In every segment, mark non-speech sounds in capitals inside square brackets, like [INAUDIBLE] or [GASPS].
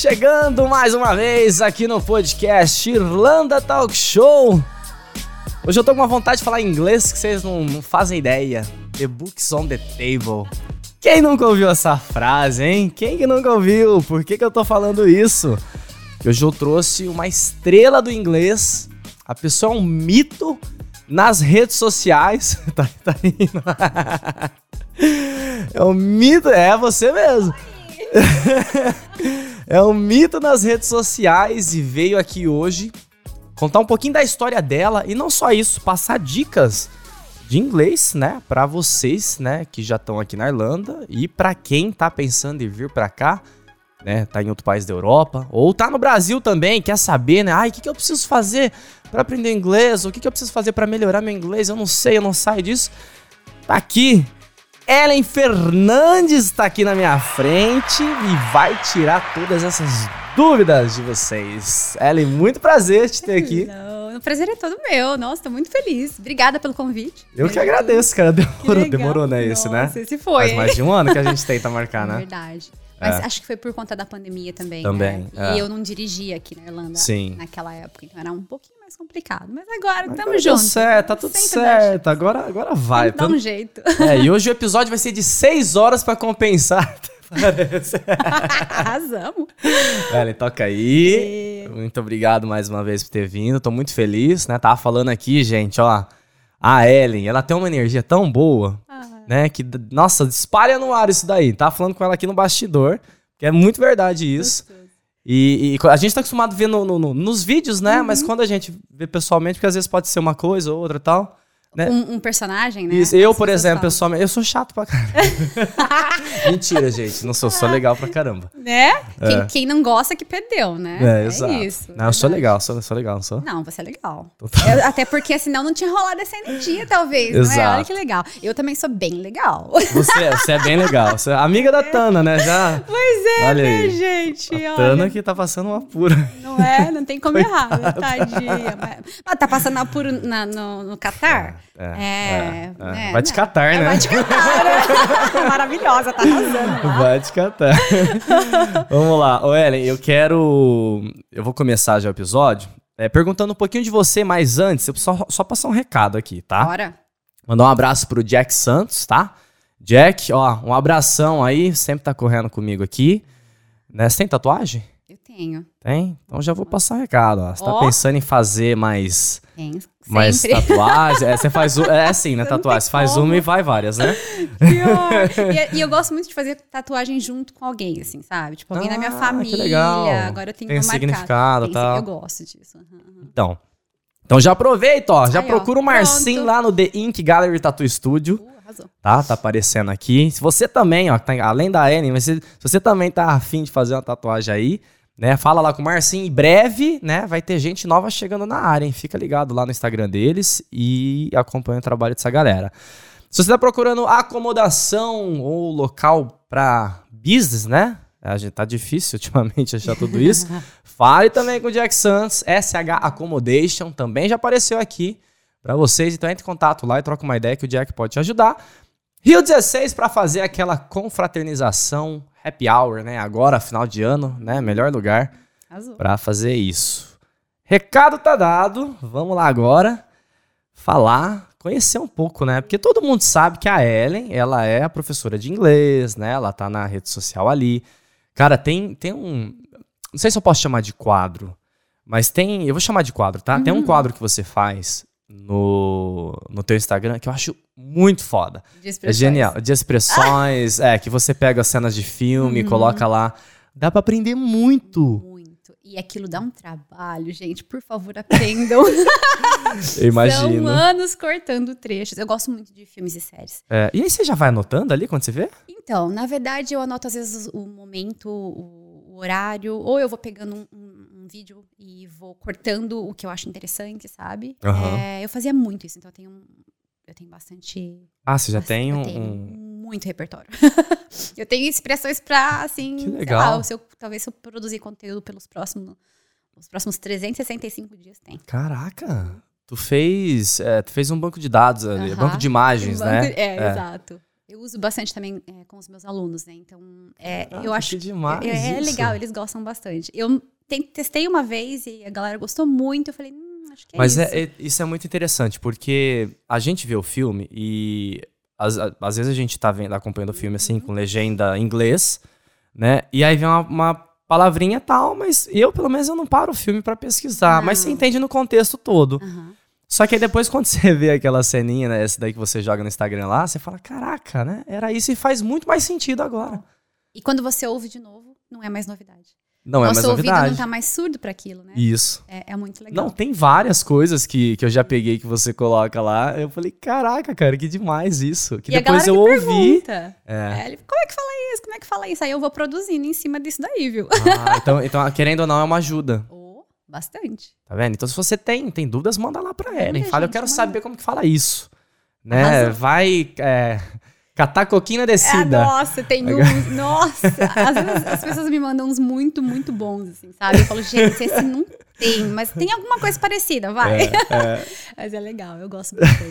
Chegando mais uma vez aqui no podcast Irlanda Talk Show. Hoje eu tô com uma vontade de falar inglês que vocês não, não fazem ideia. The books on the table. Quem nunca ouviu essa frase, hein? Quem que nunca ouviu? Por que, que eu tô falando isso? Hoje eu trouxe uma estrela do inglês. A pessoa é um mito nas redes sociais. [LAUGHS] tá, tá indo. [LAUGHS] é um mito, é você mesmo. [LAUGHS] é um mito nas redes sociais e veio aqui hoje contar um pouquinho da história dela e não só isso, passar dicas de inglês, né, para vocês, né, que já estão aqui na Irlanda e para quem tá pensando em vir para cá, né, tá em outro país da Europa ou tá no Brasil também, quer saber, né, ai, o que, que eu preciso fazer para aprender inglês? O que, que eu preciso fazer para melhorar meu inglês? Eu não sei, eu não saio disso. Tá aqui Ellen Fernandes está aqui na minha frente e vai tirar todas essas dúvidas de vocês. Ellen, muito prazer te ter aqui. [LAUGHS] Não, o prazer é todo meu. Nossa, tô muito feliz. Obrigada pelo convite. Eu que agradeço, cara. Demorou, demorou né, esse, né? Nossa, esse foi. Faz mais de um ano que a gente tenta marcar, [LAUGHS] né? Verdade. Mas é. acho que foi por conta da pandemia também. Também. Né? É. E eu não dirigia aqui na Irlanda Sim. naquela época, então era um pouquinho mais complicado. Mas agora estamos juntos. certo, tá tudo certo. Agora, agora vai. Dá um jeito. [LAUGHS] É, e hoje o episódio vai ser de seis horas para compensar. Arrasamos. Ellen, toca aí. E... Muito obrigado mais uma vez por ter vindo. Tô muito feliz, né? Tava falando aqui, gente, ó. A Ellen, ela tem uma energia tão boa né? Que, nossa, espalha no ar isso daí. Tá falando com ela aqui no bastidor, que é muito verdade isso. E, e, a gente tá acostumado a ver no, no, no, nos vídeos, né? Uhum. Mas quando a gente vê pessoalmente, porque às vezes pode ser uma coisa ou outra e tal. Né? Um, um, personagem, né? Isso. Eu, por exemplo, pessoalmente, eu sou chato pra caramba. [LAUGHS] Mentira, gente. Não sou, sou legal pra caramba. Né? É. Quem, quem, não gosta que perdeu, né? É, é exato. isso. Não, eu sou legal, sou, sou legal, não sou? Não, você é legal. Eu, até porque senão não tinha rolado essa energia, talvez. Exato. Não é? Olha que legal. Eu também sou bem legal. Você, é, você é bem legal. Você é amiga da Tana, né? Já. Pois é, olha né, aí. gente? A Tana que tá passando uma pura. Não é? Não tem como [LAUGHS] errar, né? tadinha. Mas, tá passando apuro na, no, no Catar? É, é, é, né? Vai te catar, né? Vai te catar, né? [LAUGHS] Maravilhosa, tá arrasando. Lá. Vai te catar. [LAUGHS] Vamos lá. Ô, Ellen, eu quero. Eu vou começar já o episódio é, perguntando um pouquinho de você, mas antes, eu só, só passar um recado aqui, tá? Bora. Mandar um abraço pro Jack Santos, tá? Jack, ó, um abração aí, sempre tá correndo comigo aqui. Né? Você tem tatuagem? Tenho. Tem? Então já vou passar um recado. Ó. Você tá oh. pensando em fazer mais. Tem. Mais tatuagem? É, você faz. É assim, né? Tatuagem. Você faz uma e vai várias, né? e, e, eu gosto muito de fazer tatuagem junto com alguém, assim, sabe? Tipo, alguém ah, da minha família. Que legal. Agora eu tenho Tem uma significado e tal. Eu gosto disso. Uhum. Então. Então já aproveita, ó. Já Aí, procura ó, o Marcinho lá no The Ink Gallery Tattoo Studio. Uh, tá? Tá aparecendo aqui. Se você também, ó, tá, além da Annie, mas se, se você também tá afim de fazer uma tatuagem aí, né? Fala lá com o Marcinho. Em breve, né? Vai ter gente nova chegando na área, hein? Fica ligado lá no Instagram deles e acompanha o trabalho dessa galera. Se você está procurando acomodação ou local para business, né? A gente tá difícil [LAUGHS] ultimamente achar tudo isso. [LAUGHS] Fale também com o Jack Santos, SH Accommodation, também já apareceu aqui para vocês. Então entre em contato lá e troca uma ideia que o Jack pode te ajudar. Rio 16 para fazer aquela confraternização happy hour, né? Agora, final de ano, né? Melhor lugar para fazer isso. Recado tá dado. Vamos lá agora falar, conhecer um pouco, né? Porque todo mundo sabe que a Ellen, ela é a professora de inglês, né? Ela tá na rede social ali. Cara, tem, tem um. Não sei se eu posso chamar de quadro, mas tem. Eu vou chamar de quadro, tá? Uhum. Tem um uhum. quadro que você faz no, no teu Instagram que eu acho muito foda. É genial. De expressões, é, que você pega as cenas de filme, uhum. coloca lá. Dá para aprender muito. Muito. E aquilo dá um trabalho, gente. Por favor, aprendam. [LAUGHS] Imagino. São anos cortando trechos. Eu gosto muito de filmes e séries. É, e aí você já vai anotando ali quando você vê? Então, na verdade, eu anoto às vezes o momento, o, o horário, ou eu vou pegando um, um vídeo e vou cortando o que eu acho interessante, sabe? Uhum. É, eu fazia muito isso, então eu tenho, eu tenho bastante. Ah, você já bastante, tem um. Tenho muito repertório. [LAUGHS] eu tenho expressões pra, assim. Que legal. Lá, se eu, talvez se eu produzir conteúdo pelos próximos. Os próximos 365 dias tem. Caraca! Tu fez, é, tu fez um banco de dados ali, banco de imagens, um né? é, é, exato. Eu uso bastante também é, com os meus alunos, né? Então, é, ah, eu acho que demais é, é, legal, eles gostam bastante. Eu testei uma vez e a galera gostou muito. Eu falei, hum, acho que é Mas isso. Mas é, isso é muito interessante, porque a gente vê o filme e às, às vezes a gente tá vendo, acompanhando o filme assim, uhum. com legenda em inglês, né? E aí vem uma, uma palavrinha tal, mas eu, pelo menos, eu não paro o filme para pesquisar. Não. Mas você entende no contexto todo. Uhum. Só que aí depois, quando você vê aquela ceninha, né? Essa daí que você joga no Instagram lá, você fala, caraca, né? Era isso e faz muito mais sentido agora. E quando você ouve de novo, não é mais novidade. Não Nosso é mais novidade. Ouvido não tá mais surdo para aquilo, né? Isso. É, é, muito legal. Não, tem várias coisas que, que eu já peguei que você coloca lá. Eu falei, caraca, cara, que demais isso. Que e depois eu ouvi. Pergunta, é. é ele, como é que fala isso? Como é que fala isso? Aí eu vou produzindo em cima disso daí, viu? Ah, então, então, querendo ou não, é uma ajuda. [LAUGHS] Oh, bastante. Tá vendo? Então, se você tem, tem dúvidas, manda lá pra Ellen. Fala, eu quero manda. saber como que fala isso. Né? Arrasou. Vai. É, Catar coquinha descida. É, nossa, tem uns. nossa! Às vezes as pessoas me mandam uns muito, muito bons, assim, sabe? Eu falo, gente, esse não tem, mas tem alguma coisa parecida, vai. É, [LAUGHS] é. mas é legal, eu gosto bastante.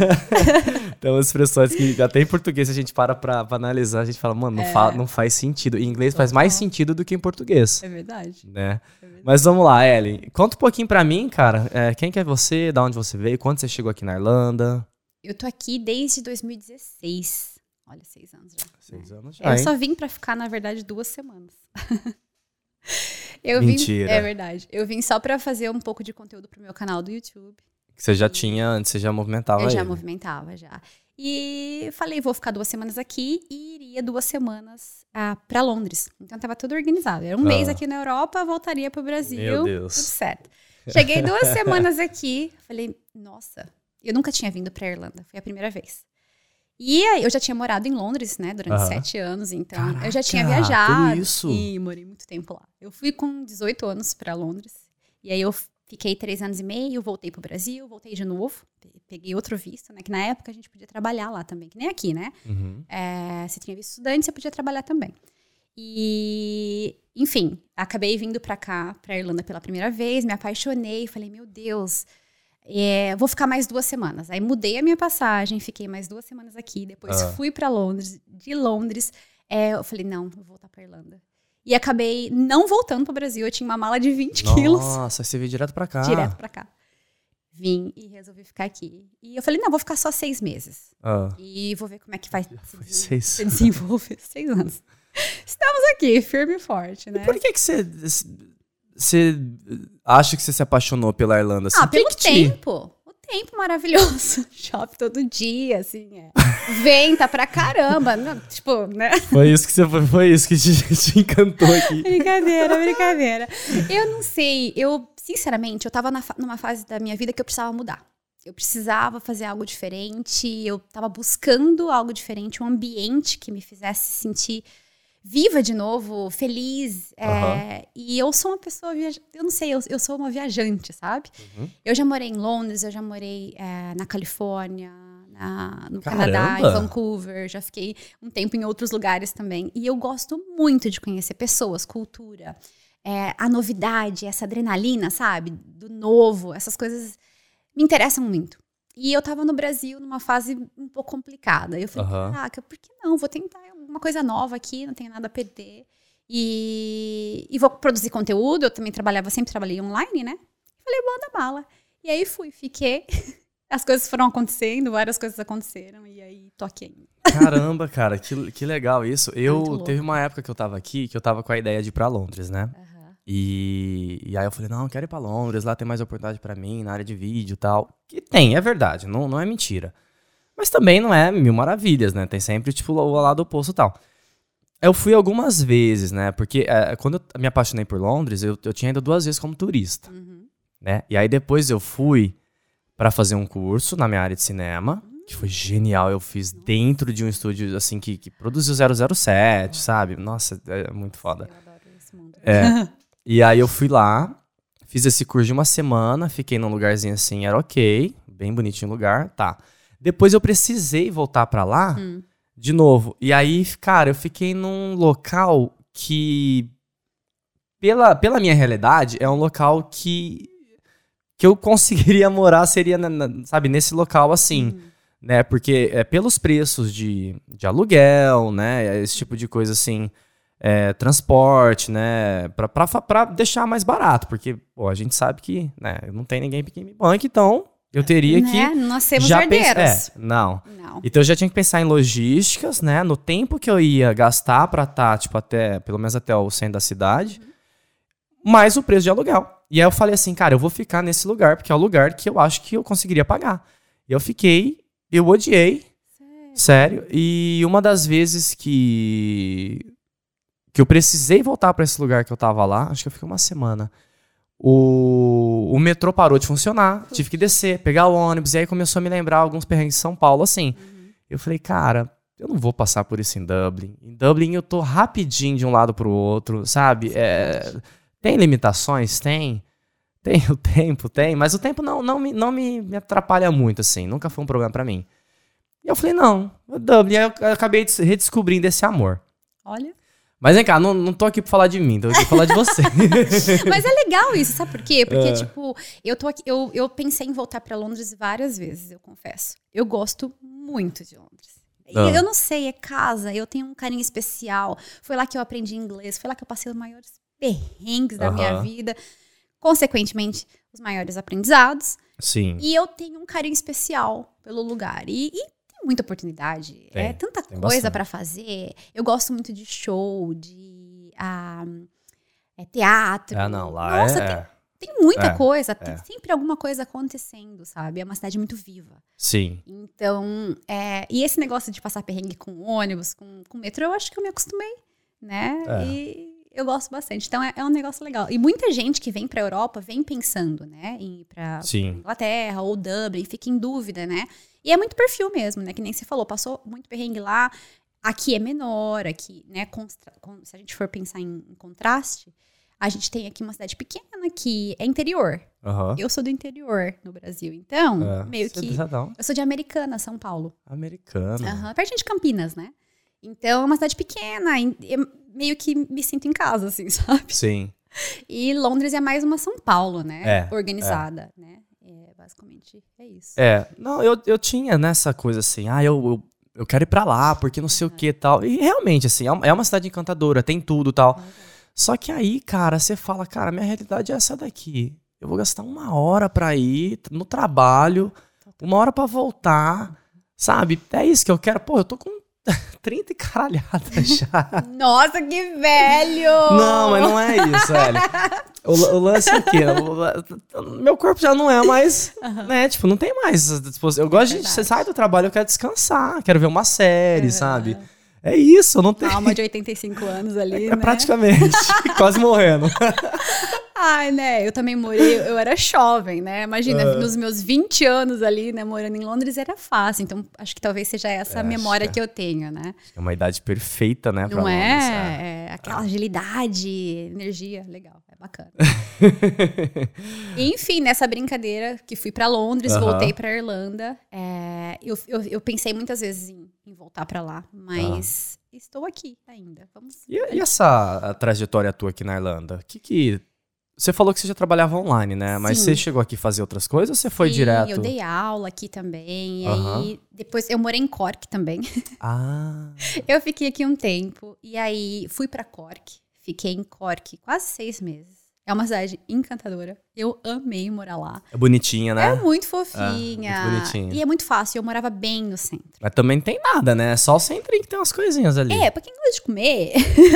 então, as expressões que até em português a gente para pra, pra analisar, a gente fala, mano, não, é. fa não faz sentido. Em inglês faz mais sentido do que em português. É verdade. Né? É verdade. Mas vamos lá, Ellen. Conta um pouquinho pra mim, cara. É, quem que é você? Da onde você veio? Quando você chegou aqui na Irlanda? Eu tô aqui desde 2016. Olha, seis anos já. Seis né? anos já. Eu hein? só vim para ficar, na verdade, duas semanas. [LAUGHS] eu Mentira. Vim, é verdade. Eu vim só para fazer um pouco de conteúdo pro meu canal do YouTube. Que você já e... tinha antes, você já movimentava Eu já ele. movimentava, já. E falei, vou ficar duas semanas aqui e iria duas semanas ah, para Londres. Então tava tudo organizado. Era um ah. mês aqui na Europa, voltaria pro Brasil. Meu Deus. Tudo certo. Cheguei duas [LAUGHS] semanas aqui, falei, nossa, eu nunca tinha vindo pra Irlanda, foi a primeira vez. E aí, eu já tinha morado em Londres, né, durante uhum. sete anos, então Caraca, eu já tinha viajado. Isso. E morei muito tempo lá. Eu fui com 18 anos para Londres, e aí eu fiquei três anos e meio, voltei pro Brasil, voltei de novo, peguei outro visto, né, que na época a gente podia trabalhar lá também, que nem aqui, né? Uhum. É, você tinha visto estudante, você podia trabalhar também. E, enfim, acabei vindo para cá, pra Irlanda pela primeira vez, me apaixonei, falei, meu Deus, é, vou ficar mais duas semanas. Aí mudei a minha passagem, fiquei mais duas semanas aqui. Depois ah. fui para Londres. De Londres, é, eu falei, não, vou voltar para Irlanda. E acabei não voltando para o Brasil. Eu tinha uma mala de 20 Nossa, quilos. Nossa, você veio direto para cá. Direto para cá. Vim e resolvi ficar aqui. E eu falei, não, vou ficar só seis meses. Ah. E vou ver como é que vai se, seis. se desenvolver. [LAUGHS] seis anos. Estamos aqui, firme e forte, né? E por que, que você você acha que você se apaixonou pela Irlanda? Assim, ah, pelo te... tempo. O tempo maravilhoso. [LAUGHS] Shopping todo dia, assim, é. Venta pra caramba. Não, tipo, né? Foi isso que você foi isso que te, [LAUGHS] te encantou aqui. brincadeira, brincadeira. Eu não sei, eu, sinceramente, eu tava na, numa fase da minha vida que eu precisava mudar. Eu precisava fazer algo diferente, eu tava buscando algo diferente, um ambiente que me fizesse sentir viva de novo, feliz. Uhum. É, e eu sou uma pessoa, eu não sei, eu, eu sou uma viajante, sabe? Uhum. Eu já morei em Londres, eu já morei é, na Califórnia, na, no Caramba. Canadá, em Vancouver, já fiquei um tempo em outros lugares também. E eu gosto muito de conhecer pessoas, cultura, é, a novidade, essa adrenalina, sabe? Do novo, essas coisas me interessam muito. E eu tava no Brasil numa fase um pouco complicada. Eu falei, uhum. caraca, por que não? Vou tentar uma coisa nova aqui, não tenho nada a perder. E, e vou produzir conteúdo. Eu também trabalhava, sempre trabalhei online, né? Falei, manda bala. E aí fui, fiquei. [LAUGHS] As coisas foram acontecendo, várias coisas aconteceram, e aí tô aqui ainda. Caramba, cara, que, que legal isso. Eu teve uma época que eu tava aqui que eu tava com a ideia de ir pra Londres, né? Uhum. E, e aí eu falei, não, eu quero ir pra Londres, lá tem mais oportunidade para mim na área de vídeo e tal. Que tem, é verdade, não, não é mentira. Mas também não é mil maravilhas, né? Tem sempre, tipo, o lado oposto e tal. Eu fui algumas vezes, né? Porque é, quando eu me apaixonei por Londres, eu, eu tinha ido duas vezes como turista, uhum. né? E aí depois eu fui para fazer um curso na minha área de cinema, que foi genial. Eu fiz Nossa. dentro de um estúdio, assim, que, que produziu 007, sabe? Nossa, é muito foda. Eu adoro esse mundo. É. [LAUGHS] e aí eu fui lá, fiz esse curso de uma semana, fiquei num lugarzinho assim, era ok, bem bonitinho o lugar, tá. Depois eu precisei voltar para lá hum. de novo. E aí, cara, eu fiquei num local que, pela, pela minha realidade, é um local que, que eu [LAUGHS] conseguiria morar, seria, na, na, sabe, nesse local assim. Hum. né? Porque é pelos preços de, de aluguel, né? Esse tipo de coisa assim, é, transporte, né? Para deixar mais barato, porque pô, a gente sabe que né, não tem ninguém que me banque, então eu teria né? que. Nós temos já herdeiros. É, não. não. Então eu já tinha que pensar em logísticas, né? No tempo que eu ia gastar para estar, tá, tipo, até, pelo menos até o centro da cidade, uhum. mais o preço de aluguel. E aí eu falei assim, cara, eu vou ficar nesse lugar, porque é o lugar que eu acho que eu conseguiria pagar. E eu fiquei, eu odiei. Sério? sério e uma das vezes que que eu precisei voltar para esse lugar que eu tava lá, acho que eu fiquei uma semana. O, o metrô parou de funcionar, tive que descer, pegar o ônibus, e aí começou a me lembrar alguns perrengues de São Paulo, assim. Uhum. Eu falei, cara, eu não vou passar por isso em Dublin. Em Dublin eu tô rapidinho de um lado pro outro, sabe? É, tem limitações? Tem. Tem o [LAUGHS] tempo, tem, mas o tempo não, não, me, não me, me atrapalha muito, assim. Nunca foi um problema para mim. E eu falei, não, Dublin. Eu acabei redescobrindo esse amor. Olha. Mas vem cá, não, não tô aqui pra falar de mim, tô aqui pra falar de você. [LAUGHS] Mas é legal isso, sabe por quê? Porque, é. tipo, eu tô aqui, eu, eu pensei em voltar para Londres várias vezes, eu confesso. Eu gosto muito de Londres. Ah. Eu não sei, é casa, eu tenho um carinho especial. Foi lá que eu aprendi inglês, foi lá que eu passei os maiores perrengues da uh -huh. minha vida. Consequentemente, os maiores aprendizados. Sim. E eu tenho um carinho especial pelo lugar. E, e muita oportunidade. Tem, é tanta coisa para fazer. Eu gosto muito de show, de uh, é, teatro. Ah, não, lá Nossa, é... tem, tem muita é, coisa. Tem é. sempre alguma coisa acontecendo, sabe? É uma cidade muito viva. Sim. Então, é, e esse negócio de passar perrengue com ônibus, com, com metrô, eu acho que eu me acostumei, né? É. E eu gosto bastante. Então é, é, um negócio legal. E muita gente que vem para a Europa vem pensando, né, em ir para Inglaterra ou Dublin, fica em dúvida, né? E é muito perfil mesmo, né? Que nem você falou, passou muito perrengue lá. Aqui é menor, aqui, né? se a gente for pensar em, em, contraste, a gente tem aqui uma cidade pequena que é interior. Uhum. Eu sou do interior no Brasil. Então, é, meio é que. eu sou de Americana, São Paulo. Americana. Uhum, pertinho de Campinas, né? Então, é uma cidade pequena. meio que me sinto em casa, assim, [LAUGHS] sabe? Sim. E Londres é mais uma São Paulo, né? É, Organizada, é. né? basicamente é isso. É, não, eu, eu tinha nessa coisa assim, ah, eu, eu, eu quero ir pra lá, porque não sei o que tal. E realmente, assim, é, é uma cidade encantadora, tem tudo tal. Só que aí, cara, você fala, cara, minha realidade é essa daqui. Eu vou gastar uma hora pra ir no trabalho, uma hora pra voltar, sabe? É isso que eu quero. Pô, eu tô com [LAUGHS] 30 e caralhada já. Nossa, que velho! Não, mas não é isso, velho. O, o lance é o quê? O, meu corpo já não é mais, uhum. né? Tipo, não tem mais. Eu gosto é de. Você sai do trabalho, eu quero descansar, quero ver uma série, uhum. sabe? É isso, não tem. Alma de 85 anos [LAUGHS] ali. É, né? Praticamente. quase morrendo. [LAUGHS] Ai, né? Eu também morei, eu era jovem, né? Imagina, uh. nos meus 20 anos ali, né, morando em Londres, era fácil. Então, acho que talvez seja essa é, a memória que, é. que eu tenho, né? É uma idade perfeita, né? Não é? Londres, é? é? Aquela agilidade, energia, legal, é bacana. [LAUGHS] Enfim, nessa brincadeira que fui para Londres, voltei para Irlanda, é, eu, eu, eu, pensei muitas vezes em, em voltar para lá, mas estou aqui ainda. Vamos. E, e essa trajetória tua aqui na Irlanda? O que que você falou que você já trabalhava online, né? Mas Sim. você chegou aqui fazer outras coisas ou você foi Sim, direto? eu dei aula aqui também. E aí, depois eu morei em Cork também. [LAUGHS] Ah. eu fiquei aqui um tempo. E aí, fui para Cork. Fiquei em Cork quase seis meses. É uma cidade encantadora. Eu amei morar lá. É bonitinha, né? É muito fofinha. É, muito bonitinha. E é muito fácil. Eu morava bem no centro. Mas também não tem nada, né? Só o centro que tem umas coisinhas ali. É, pra quem gosta de comer,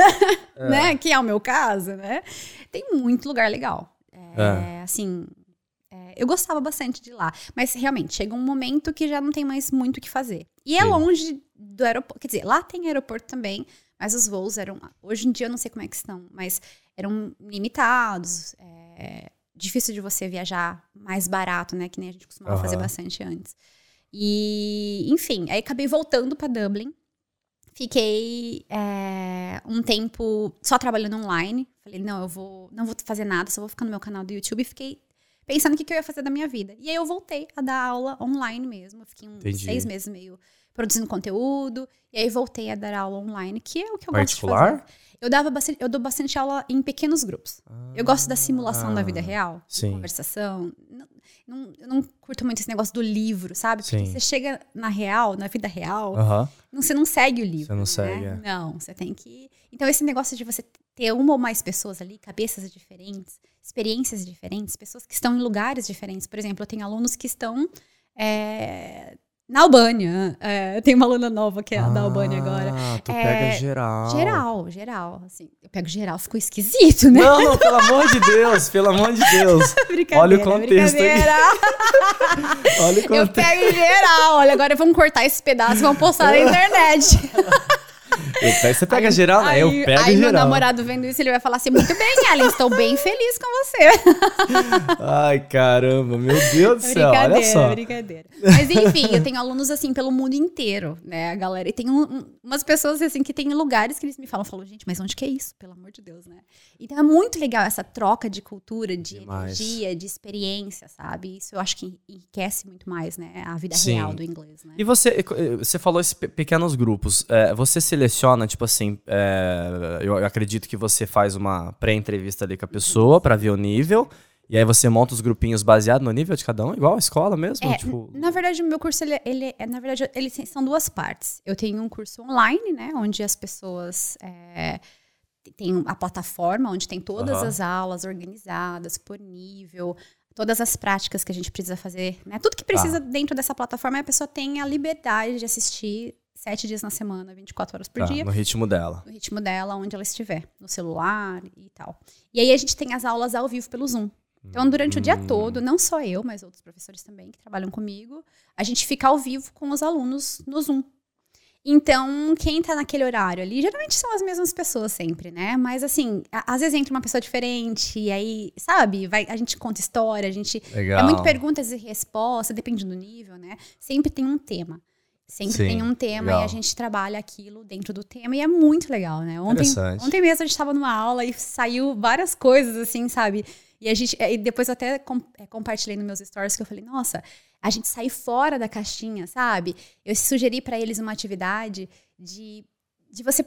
[LAUGHS] é. né? Que é o meu caso, né? tem muito lugar legal. É, é. Assim, é, eu gostava bastante de lá. Mas realmente, chega um momento que já não tem mais muito o que fazer. E é Sim. longe do aeroporto. Quer dizer, lá tem aeroporto também, mas os voos eram. Hoje em dia eu não sei como é que estão, mas eram limitados. É, difícil de você viajar mais barato, né? Que nem a gente costumava uhum. fazer bastante antes. E, enfim, aí acabei voltando para Dublin. Fiquei é, um tempo só trabalhando online. Falei, não, eu vou, não vou fazer nada, só vou ficar no meu canal do YouTube. E fiquei pensando o que, que eu ia fazer da minha vida. E aí eu voltei a dar aula online mesmo. Eu fiquei uns Entendi. seis meses meio produzindo conteúdo. E aí voltei a dar aula online, que é o que eu Particular? gosto de fazer. Eu, dava bastante, eu dou bastante aula em pequenos grupos. Ah, eu gosto da simulação ah, da vida real, sim. conversação. não, eu não curto muito esse negócio do livro, sabe? Porque Sim. você chega na real, na vida real, não, você não segue o livro. Você não né? segue. É. Não, você tem que. Então, esse negócio de você ter uma ou mais pessoas ali, cabeças diferentes, experiências diferentes, pessoas que estão em lugares diferentes. Por exemplo, eu tenho alunos que estão. É, na Albânia. É, tem uma aluna nova que é ah, da Albânia agora. Tu é, pega geral. Geral, geral. Assim, eu pego geral, ficou esquisito, né? Não, não, pelo amor de Deus, pelo amor de Deus. [LAUGHS] olha o contexto aí. [LAUGHS] olha o contexto. Eu pego geral. Olha, agora vamos cortar esse pedaço e vamos postar na [LAUGHS] internet. Pego, você pega aí, geral, né? Aí, eu pego aí geral. Aí meu namorado vendo isso, ele vai falar assim, muito bem, Ellen, estou bem feliz com você. [LAUGHS] Ai, caramba, meu Deus do céu, olha só. Brincadeira, Mas enfim, eu tenho alunos assim pelo mundo inteiro, né, a galera. E tem um, um, umas pessoas assim que tem lugares que eles me falam, falam, gente, mas onde que é isso? Pelo amor de Deus, né? Então é muito legal essa troca de cultura, de Demais. energia, de experiência, sabe? Isso eu acho que enriquece muito mais, né, a vida Sim. real do inglês, né? E você, você falou esses pequenos grupos, é, você seleciona, tipo assim, é, eu acredito que você faz uma pré-entrevista ali com a pessoa para ver o nível. E aí você monta os grupinhos baseado no nível de cada um, igual a escola mesmo? É, tipo... Na verdade, o meu curso, ele, ele, na verdade, ele são duas partes. Eu tenho um curso online, né, onde as pessoas é, tem a plataforma, onde tem todas uhum. as aulas organizadas por nível, todas as práticas que a gente precisa fazer, né? Tudo que precisa ah. dentro dessa plataforma, a pessoa tem a liberdade de assistir sete dias na semana, 24 horas por tá, dia. No ritmo dela. No ritmo dela, onde ela estiver, no celular e tal. E aí a gente tem as aulas ao vivo pelo Zoom. Então, durante hum. o dia hum. todo, não só eu, mas outros professores também que trabalham comigo, a gente fica ao vivo com os alunos no Zoom. Então, quem tá naquele horário ali, geralmente são as mesmas pessoas sempre, né? Mas assim, às vezes entra uma pessoa diferente, e aí, sabe, vai, a gente conta história, a gente. Legal. É muito perguntas e respostas, depende do nível, né? Sempre tem um tema. Sempre Sim, tem um tema legal. e a gente trabalha aquilo dentro do tema e é muito legal, né? Ontem, ontem mesmo a gente estava numa aula e saiu várias coisas, assim, sabe? E a gente, e depois eu até com, é, compartilhei nos meus stories que eu falei, nossa, a gente sai fora da caixinha, sabe? Eu sugeri para eles uma atividade de, de você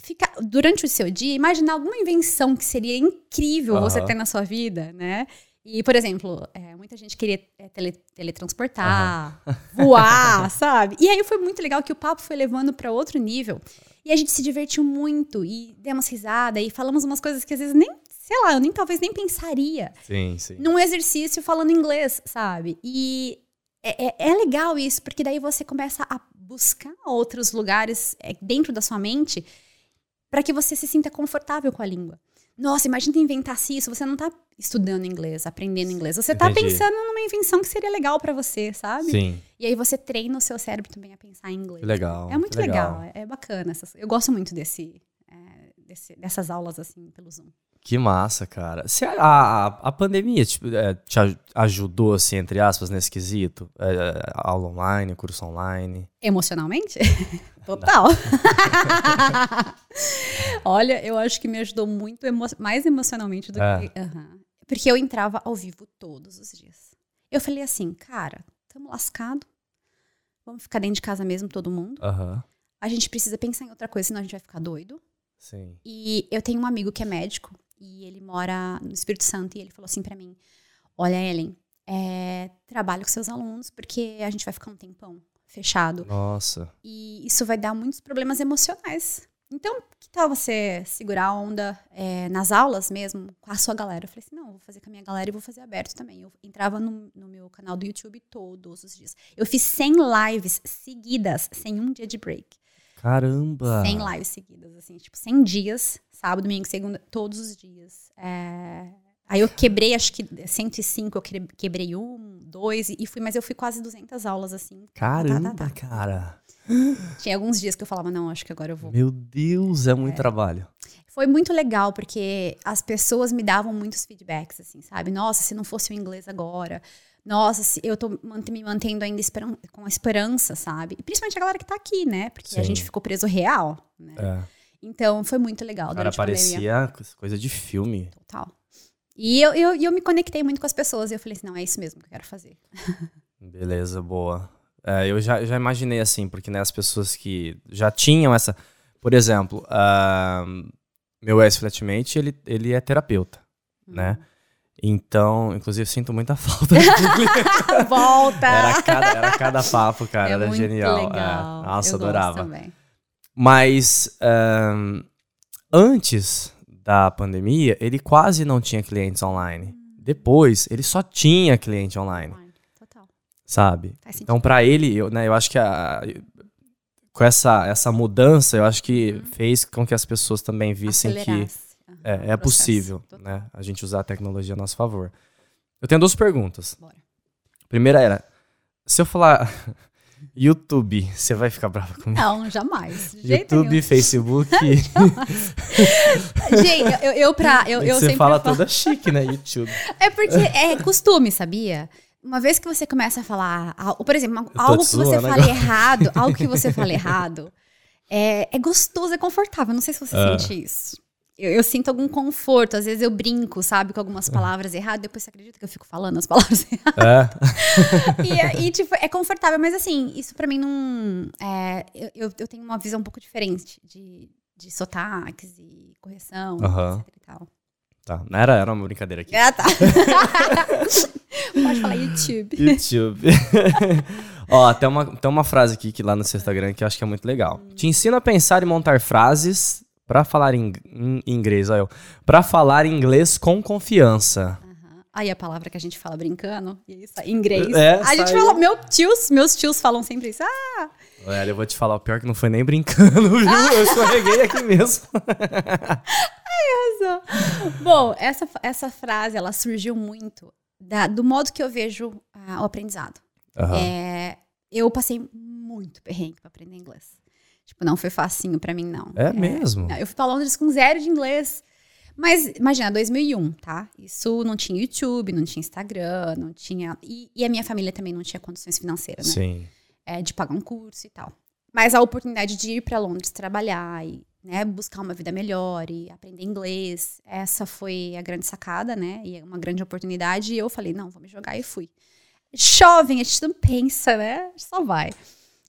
ficar durante o seu dia, imaginar alguma invenção que seria incrível uhum. você ter na sua vida, né? E, por exemplo, é, muita gente queria é, tele, teletransportar, uhum. [LAUGHS] voar, sabe? E aí foi muito legal que o papo foi levando para outro nível. E a gente se divertiu muito e demos risada e falamos umas coisas que às vezes nem, sei lá, eu nem talvez nem pensaria. Sim, sim. Num exercício falando inglês, sabe? E é, é, é legal isso, porque daí você começa a buscar outros lugares é, dentro da sua mente para que você se sinta confortável com a língua. Nossa, imagina inventasse isso. Você não tá estudando inglês, aprendendo inglês. Você tá Entendi. pensando numa invenção que seria legal para você, sabe? Sim. E aí você treina o seu cérebro também a pensar em inglês. Legal. É muito legal. legal. É, bacana. Eu gosto muito desse, é, desse, dessas aulas assim pelo Zoom. Que massa, cara. Se a, a, a pandemia tipo, é, te ajudou, assim, entre aspas, nesse quesito? É, aula online, curso online? Emocionalmente? [LAUGHS] Total. [LAUGHS] Olha, eu acho que me ajudou muito, emo mais emocionalmente do é. que. Uhum. Porque eu entrava ao vivo todos os dias. Eu falei assim, cara, tamo lascado. Vamos ficar dentro de casa mesmo, todo mundo. Uhum. A gente precisa pensar em outra coisa, senão a gente vai ficar doido. Sim. E eu tenho um amigo que é médico e ele mora no Espírito Santo e ele falou assim para mim: Olha, Ellen, é, com seus alunos porque a gente vai ficar um tempão fechado. Nossa. E isso vai dar muitos problemas emocionais. Então, que tal você segurar a onda é, nas aulas mesmo com a sua galera? Eu falei assim: não, vou fazer com a minha galera e vou fazer aberto também. Eu entrava no, no meu canal do YouTube todos os dias. Eu fiz 100 lives seguidas, sem um dia de break. Caramba! 100 lives seguidas, assim, tipo, 100 dias, sábado, domingo, segunda, todos os dias. É... Aí eu quebrei, acho que 105, eu quebrei um, dois, e fui, mas eu fui quase 200 aulas, assim. Caramba, tá, tá, tá. cara! Tinha alguns dias que eu falava, não, acho que agora eu vou. Meu Deus, é muito é. trabalho. Foi muito legal, porque as pessoas me davam muitos feedbacks, assim, sabe? Nossa, se não fosse o inglês agora, nossa, eu tô me mantendo ainda esperan com esperança, sabe? E principalmente a galera que tá aqui, né? Porque Sim. a gente ficou preso real, né? É. Então foi muito legal. Cara, parecia coisa de filme. Total. E eu, eu, eu me conectei muito com as pessoas e eu falei assim, não, é isso mesmo que eu quero fazer. [LAUGHS] Beleza, boa. É, eu já, já imaginei assim, porque né, as pessoas que já tinham essa. Por exemplo, uh, meu ex-flatmate, ele, ele é terapeuta, né? uhum. né? Então, inclusive, sinto muita [LAUGHS] falta. Volta! Era cada, era cada papo, cara. É era genial. É. Legal. É. Nossa, Eu adorava. Mas um, antes da pandemia, ele quase não tinha clientes online. Depois, ele só tinha cliente online. Total. Sabe? Então, para ele, eu, né, eu acho que a, com essa, essa mudança, eu acho que uhum. fez com que as pessoas também vissem que é, é possível né, a gente usar a tecnologia a nosso favor. Eu tenho duas perguntas. Bora. Primeira era, se eu falar [LAUGHS] YouTube, você vai ficar brava comigo? Não, jamais. YouTube, nenhum. Facebook. [LAUGHS] Gente, eu, eu pra. Eu, eu você fala falo... toda chique, né? YouTube. É porque é costume, sabia? Uma vez que você começa a falar, por exemplo, algo que você fala errado, algo que você [LAUGHS] fala errado, é, é gostoso, é confortável. Não sei se você uh. sente isso. Eu, eu, sinto algum conforto. Às vezes eu brinco, sabe, com algumas é. palavras erradas. Depois você acredita que eu fico falando as [LAUGHS] palavras erradas. É. e, e, tipo, é confortável. Mas, assim, isso pra mim não. É, eu, eu tenho uma visão um pouco diferente de, de sotaques e correção, uhum. etc e tal. Tá, era, era uma brincadeira aqui. Ah, tá. [LAUGHS] Pode falar YouTube. YouTube. [LAUGHS] Ó, tem uma, tem uma frase aqui que lá no seu Instagram que eu acho que é muito legal. Hum. Te ensina a pensar e montar frases para falar em, inglês, olha eu. Pra falar inglês com confiança. Aí a palavra que a gente fala brincando, isso, inglês. É, a gente fala, meu tios, meus tios falam sempre isso. Ah! Olha, eu vou te falar, o pior é que não foi nem brincando, [LAUGHS] viu? Ah. Eu escorreguei aqui mesmo. Ai, Bom, essa, essa frase, ela surgiu muito da, do modo que eu vejo ah, o aprendizado. Uhum. É, eu passei muito perrengue para aprender inglês. Tipo, não foi facinho para mim, não. É, é mesmo? Eu fui pra Londres com zero de inglês. Mas, imagina, 2001, tá? Isso não tinha YouTube, não tinha Instagram, não tinha... E, e a minha família também não tinha condições financeiras, né? Sim. É, de pagar um curso e tal. Mas a oportunidade de ir para Londres trabalhar e né, buscar uma vida melhor e aprender inglês, essa foi a grande sacada, né? E uma grande oportunidade. E eu falei, não, vou me jogar e fui. Jovem, a gente não pensa, né? Só vai.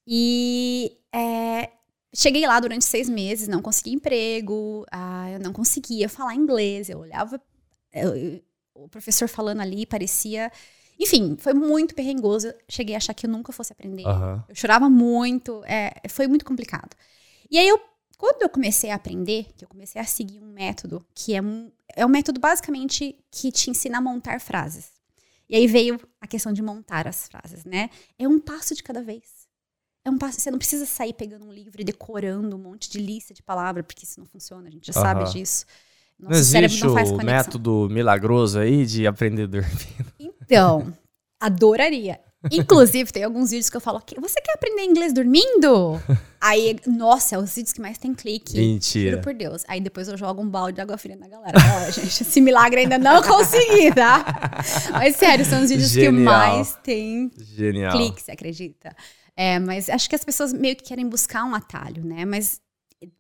E é, Cheguei lá durante seis meses, não consegui emprego, ah, eu não conseguia falar inglês, eu olhava eu, o professor falando ali, parecia. Enfim, foi muito perrengoso. Cheguei a achar que eu nunca fosse aprender. Uhum. Eu chorava muito, é, foi muito complicado. E aí, eu, quando eu comecei a aprender, que eu comecei a seguir um método, que é um, é um método basicamente que te ensina a montar frases. E aí veio a questão de montar as frases, né? É um passo de cada vez. É um passo, você não precisa sair pegando um livro e decorando um monte de lista de palavras, porque isso não funciona, a gente já sabe disso. Nosso não existe não o método milagroso aí de aprender dormindo. [LAUGHS] Então, adoraria. Inclusive, tem alguns vídeos que eu falo, você quer aprender inglês dormindo? [LAUGHS] Aí, nossa, é os vídeos que mais tem clique. Mentira. Juro por Deus. Aí depois eu jogo um balde de água fria na galera. Ó, gente, esse milagre ainda não [LAUGHS] consegui, tá? Mas sério, são os vídeos Genial. que mais tem Genial. clique, você acredita? É, mas acho que as pessoas meio que querem buscar um atalho, né? Mas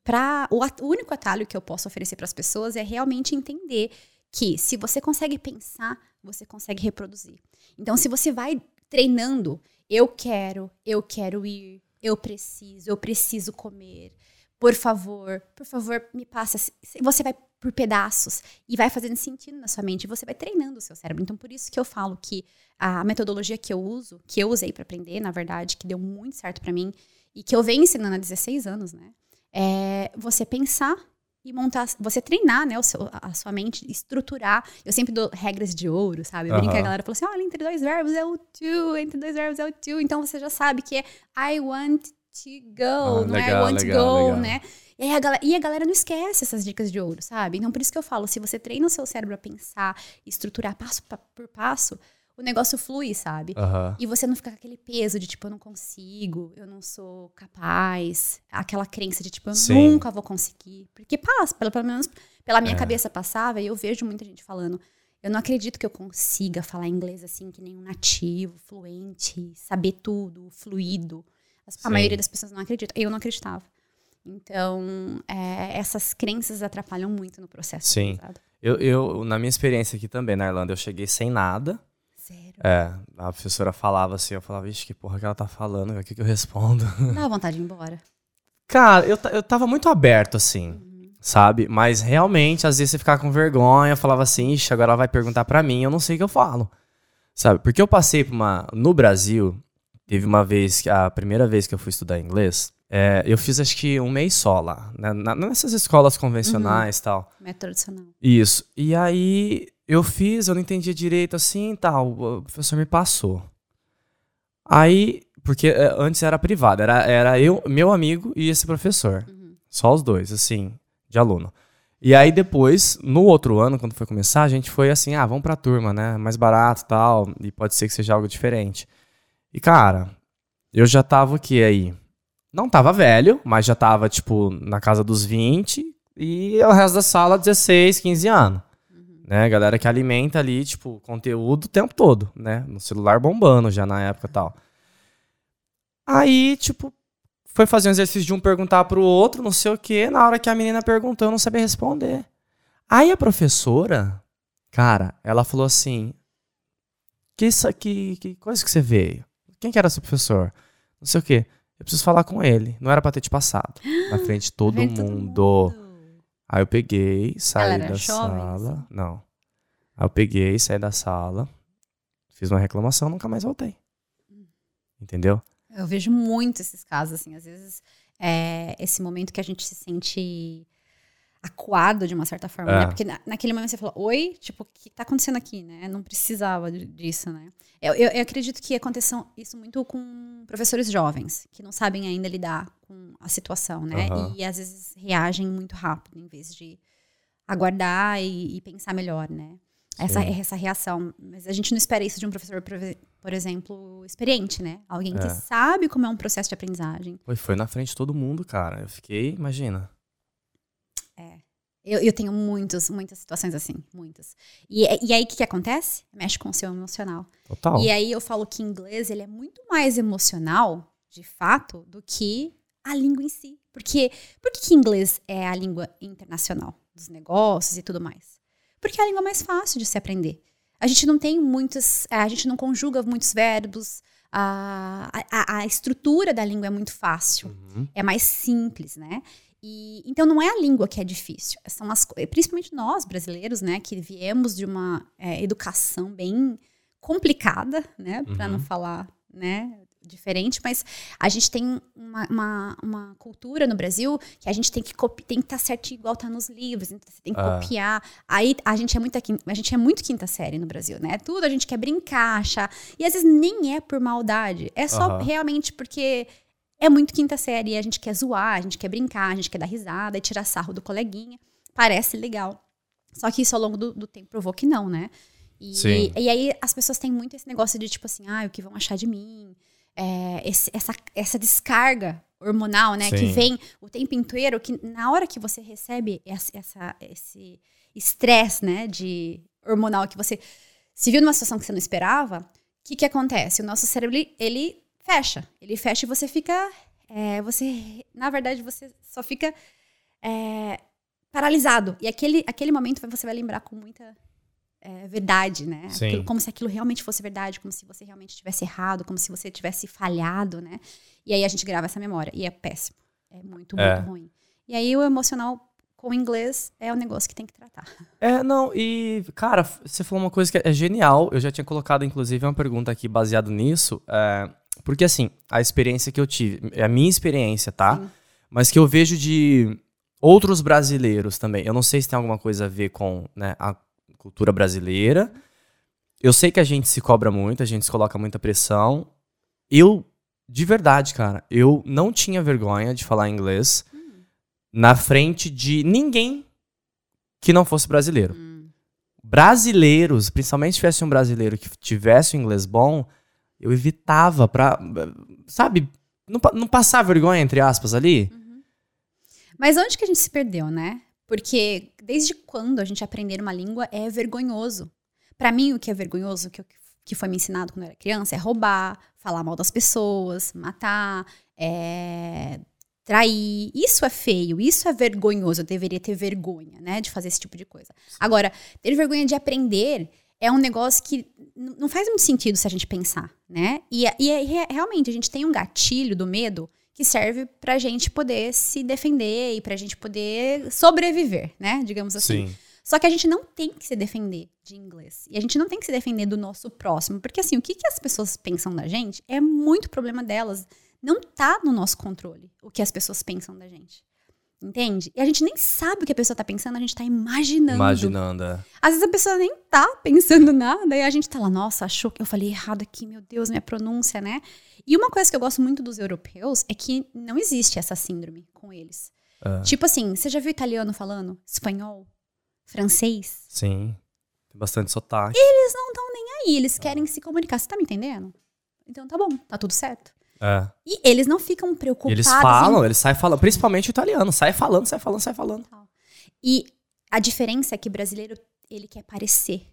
para o, o, único atalho que eu posso oferecer para as pessoas é realmente entender que se você consegue pensar, você consegue reproduzir. Então, se você vai treinando, eu quero, eu quero ir, eu preciso, eu preciso comer, por favor, por favor, me passa. Você vai por pedaços e vai fazendo sentido na sua mente. Você vai treinando o seu cérebro. Então, por isso que eu falo que a metodologia que eu uso, que eu usei para aprender, na verdade, que deu muito certo para mim e que eu venho ensinando há 16 anos, né? É você pensar e montar, você treinar, né, o seu, a sua mente, estruturar. Eu sempre dou regras de ouro, sabe? Eu uhum. brinco, a galera fala assim: olha, entre dois verbos é o to, entre dois verbos é o to. Então você já sabe que é I want to go, ah, não legal, é I want legal, to go, legal. né? E a, galera, e a galera não esquece essas dicas de ouro, sabe? Então, por isso que eu falo, se você treina o seu cérebro a pensar, estruturar passo por passo, o negócio flui, sabe? Uhum. E você não fica com aquele peso de, tipo, eu não consigo, eu não sou capaz, aquela crença de, tipo, eu Sim. nunca vou conseguir. Porque passa, pelo, pelo menos pela minha é. cabeça passava, e eu vejo muita gente falando, eu não acredito que eu consiga falar inglês assim, que nem um nativo, fluente, saber tudo, fluido. A maioria das pessoas não acredita. Eu não acreditava. Então, é, essas crenças atrapalham muito no processo. Sim. Eu, eu, na minha experiência aqui também na Irlanda, eu cheguei sem nada. Sério? É, a professora falava assim, eu falava, vixe, que porra que ela tá falando, o que, que eu respondo? Dá [LAUGHS] vontade de ir embora. Cara, eu, eu tava muito aberto, assim, uhum. sabe? Mas realmente, às vezes você ficava com vergonha, falava assim, ixi, agora ela vai perguntar para mim, eu não sei o que eu falo. Sabe? Porque eu passei por uma. No Brasil, teve uma vez, a primeira vez que eu fui estudar inglês, é, eu fiz acho que um mês só lá, né? nessas escolas convencionais e uhum. tal. Método tradicional. Isso. E aí eu fiz, eu não entendia direito assim e tal. O professor me passou. Aí, porque é, antes era privado, era, era eu, meu amigo e esse professor. Uhum. Só os dois, assim, de aluno. E aí depois, no outro ano, quando foi começar, a gente foi assim, ah, vamos pra turma, né? Mais barato e tal, e pode ser que seja algo diferente. E cara, eu já tava aqui aí. Não tava velho, mas já tava, tipo, na casa dos 20 e o resto da sala 16, 15 anos. Uhum. Né? Galera que alimenta ali, tipo, conteúdo o tempo todo, né? No celular bombando já na época e tal. Aí, tipo, foi fazer um exercício de um perguntar pro outro, não sei o quê. Na hora que a menina perguntou, eu não sabia responder. Aí a professora, cara, ela falou assim: Que, que, que coisa que você veio? Quem que era seu professor? Não sei o quê. Eu preciso falar com ele. Não era pra ter te passado. [GASPS] Na frente de todo, mundo. todo mundo. Aí eu peguei, saí da sala. Não. Aí eu peguei, saí da sala, fiz uma reclamação, nunca mais voltei. Entendeu? Eu vejo muito esses casos, assim, às vezes é esse momento que a gente se sente acuado de uma certa forma, né? é. né? Porque na, naquele momento você fala, oi, tipo, o que tá acontecendo aqui, né? Não precisava disso, né? Eu, eu, eu, acredito que aconteça isso muito com professores jovens, que não sabem ainda lidar com a situação, né? Uhum. E às vezes reagem muito rápido, em vez de aguardar e, e pensar melhor, né? Essa, essa reação. Mas a gente não espera isso de um professor por exemplo, experiente, né? Alguém que é. sabe como é um processo de aprendizagem. Foi, foi na frente de todo mundo, cara. Eu fiquei, imagina. Eu, eu tenho muitos, muitas situações assim, muitas. E, e aí, o que, que acontece? Mexe com o seu emocional. Total. E aí, eu falo que inglês, ele é muito mais emocional, de fato, do que a língua em si. Porque, por que, que inglês é a língua internacional dos negócios e tudo mais? Porque é a língua mais fácil de se aprender. A gente não tem muitos, é, a gente não conjuga muitos verbos. A, a, a estrutura da língua é muito fácil, uhum. é mais simples, né? E, então não é a língua que é difícil, são as, principalmente nós brasileiros, né, que viemos de uma é, educação bem complicada, né, para não uhum. falar, né, diferente, mas a gente tem uma, uma, uma, cultura no Brasil que a gente tem que tem que estar tá certinho igual tá nos livros, então você tem que ah. copiar. Aí a gente é muito a gente é muito quinta série no Brasil, né? Tudo a gente quer brincar, achar, e às vezes nem é por maldade, é só realmente porque é muito quinta série, a gente quer zoar, a gente quer brincar, a gente quer dar risada e tirar sarro do coleguinha. Parece legal. Só que isso ao longo do, do tempo provou que não, né? E, Sim. e, e aí as pessoas têm muito esse negócio de tipo assim, ah, o que vão achar de mim? é, esse, essa, essa descarga hormonal, né? Sim. Que vem o tempo inteiro, que na hora que você recebe essa, essa esse estresse, né? De hormonal que você se viu numa situação que você não esperava, o que, que acontece? O nosso cérebro, ele, ele fecha. Ele fecha e você fica... É, você, na verdade, você só fica é, paralisado. E aquele, aquele momento você vai lembrar com muita é, verdade, né? Aquilo, como se aquilo realmente fosse verdade, como se você realmente tivesse errado, como se você tivesse falhado, né? E aí a gente grava essa memória. E é péssimo. É muito, é. muito ruim. E aí o emocional com o inglês é o negócio que tem que tratar. É, não, e, cara, você falou uma coisa que é genial. Eu já tinha colocado, inclusive, uma pergunta aqui baseado nisso. É, porque, assim, a experiência que eu tive, é a minha experiência, tá? Sim. Mas que eu vejo de outros brasileiros também. Eu não sei se tem alguma coisa a ver com né, a cultura brasileira. Eu sei que a gente se cobra muito, a gente se coloca muita pressão. Eu, de verdade, cara, eu não tinha vergonha de falar inglês hum. na frente de ninguém que não fosse brasileiro. Hum. Brasileiros, principalmente se tivesse um brasileiro que tivesse um inglês bom, eu evitava pra, sabe, não, não passar vergonha, entre aspas, ali. Uhum. Mas onde que a gente se perdeu, né? Porque desde quando a gente aprender uma língua é vergonhoso. Para mim, o que é vergonhoso, que, que foi me ensinado quando eu era criança, é roubar, falar mal das pessoas, matar, é, trair. Isso é feio, isso é vergonhoso. Eu deveria ter vergonha, né, de fazer esse tipo de coisa. Agora, ter vergonha de aprender é um negócio que não faz muito sentido se a gente pensar, né? E, e é, realmente a gente tem um gatilho do medo que serve pra gente poder se defender e pra gente poder sobreviver, né? Digamos assim. Sim. Só que a gente não tem que se defender de inglês. E a gente não tem que se defender do nosso próximo. Porque, assim, o que, que as pessoas pensam da gente é muito problema delas. Não tá no nosso controle o que as pessoas pensam da gente. Entende? E a gente nem sabe o que a pessoa tá pensando, a gente tá imaginando. Imaginando, é. Às vezes a pessoa nem tá pensando nada, e a gente tá lá, nossa, achou que eu falei errado aqui, meu Deus, minha pronúncia, né? E uma coisa que eu gosto muito dos europeus é que não existe essa síndrome com eles. É. Tipo assim, você já viu italiano falando espanhol? Francês? Sim. Tem bastante sotaque. Eles não estão nem aí, eles querem se comunicar. Você tá me entendendo? Então tá bom, tá tudo certo. É. E eles não ficam preocupados. Eles falam, em... eles saem falando, principalmente o italiano, sai falando, sai falando, sai falando. E a diferença é que o brasileiro, ele quer parecer,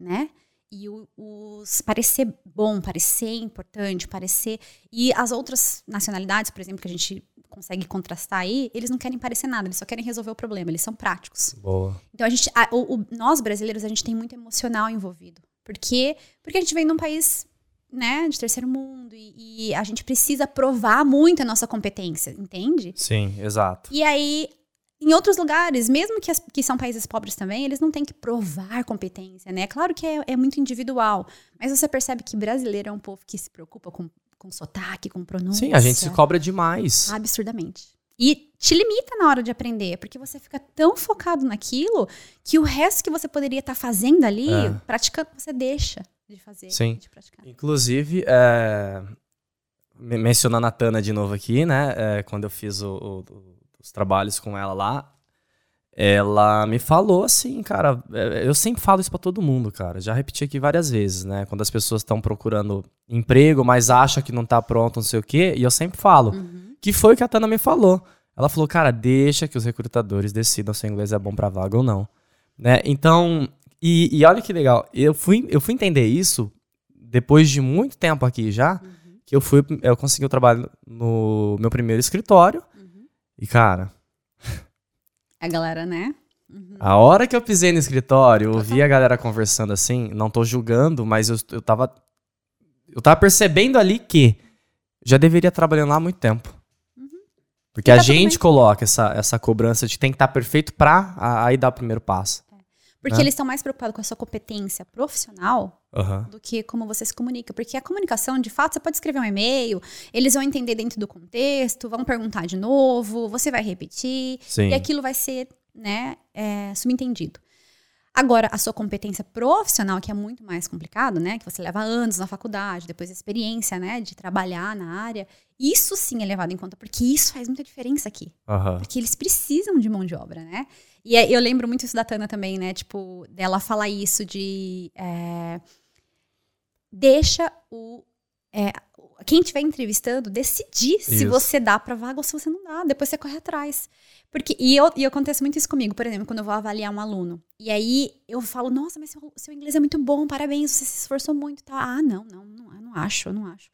né? E o, os parecer bom, parecer importante, parecer. E as outras nacionalidades, por exemplo, que a gente consegue contrastar aí, eles não querem parecer nada, eles só querem resolver o problema, eles são práticos. Boa. Então a gente, a, o, o, nós brasileiros, a gente tem muito emocional envolvido. Por quê? Porque a gente vem de um país né, de terceiro mundo e, e, a gente precisa provar muito a nossa competência, entende? Sim, exato. E aí, em outros lugares, mesmo que, as, que são países pobres também, eles não têm que provar competência, né? Claro que é, é muito individual, mas você percebe que brasileiro é um povo que se preocupa com, com sotaque, com pronúncia. Sim, a gente se cobra demais. Absurdamente. E te limita na hora de aprender, porque você fica tão focado naquilo que o resto que você poderia estar tá fazendo ali, é. praticando, você deixa de fazer, Sim. de praticar. Inclusive, é, mencionando a Tana de novo aqui, né? É, quando eu fiz o, o, os trabalhos com ela lá, ela me falou assim, cara, é, eu sempre falo isso para todo mundo, cara. Já repeti aqui várias vezes, né? Quando as pessoas estão procurando emprego, mas acham que não tá pronto, não sei o quê, e eu sempre falo. Uhum. Que foi o que a Tana me falou. Ela falou, cara, deixa que os recrutadores decidam se o inglês é bom para vaga ou não. Né? Então, e, e, olha que legal, eu fui, eu fui entender isso depois de muito tempo aqui já, uhum. que eu fui, eu consegui o um trabalho no meu primeiro escritório. Uhum. E cara, a galera, né? Uhum. A hora que eu pisei no escritório, eu ouvi a galera conversando assim, não tô julgando, mas eu, eu tava eu tava percebendo ali que já deveria trabalhar lá há muito tempo. Uhum. Porque tá a gente coloca essa, essa cobrança de tem que estar tá perfeito pra aí dar o primeiro passo. Porque eles estão mais preocupados com a sua competência profissional uhum. do que como você se comunica. Porque a comunicação, de fato, você pode escrever um e-mail, eles vão entender dentro do contexto, vão perguntar de novo, você vai repetir, Sim. e aquilo vai ser né, é, subentendido. Agora, a sua competência profissional, que é muito mais complicado, né? Que você leva anos na faculdade, depois a experiência, né? De trabalhar na área. Isso sim é levado em conta, porque isso faz muita diferença aqui. Uhum. Porque eles precisam de mão de obra, né? E eu lembro muito isso da Tana também, né? Tipo, dela falar isso de... É, deixa o... É, quem estiver entrevistando decidir isso. se você dá pra vaga ou se você não dá. Depois você corre atrás. Porque, e, eu, e acontece muito isso comigo, por exemplo, quando eu vou avaliar um aluno. E aí eu falo, nossa, mas seu, seu inglês é muito bom, parabéns, você se esforçou muito. Tá? Ah, não, não, não, eu não acho, eu não acho.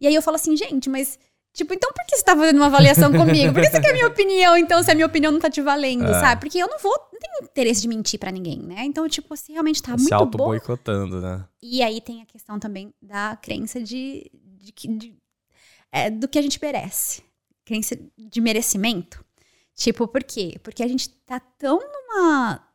E aí eu falo assim, gente, mas Tipo, então por que você tá fazendo uma avaliação [LAUGHS] comigo? Por que você quer a minha opinião, então, se a minha opinião não tá te valendo, é. sabe? Porque eu não vou, não tenho interesse de mentir para ninguém, né? Então, tipo, você realmente tá se muito bom. boicotando, né? E aí tem a questão também da crença de, de, de, é, do que a gente merece. Crença de merecimento. Tipo, por quê? Porque a gente tá tão numa.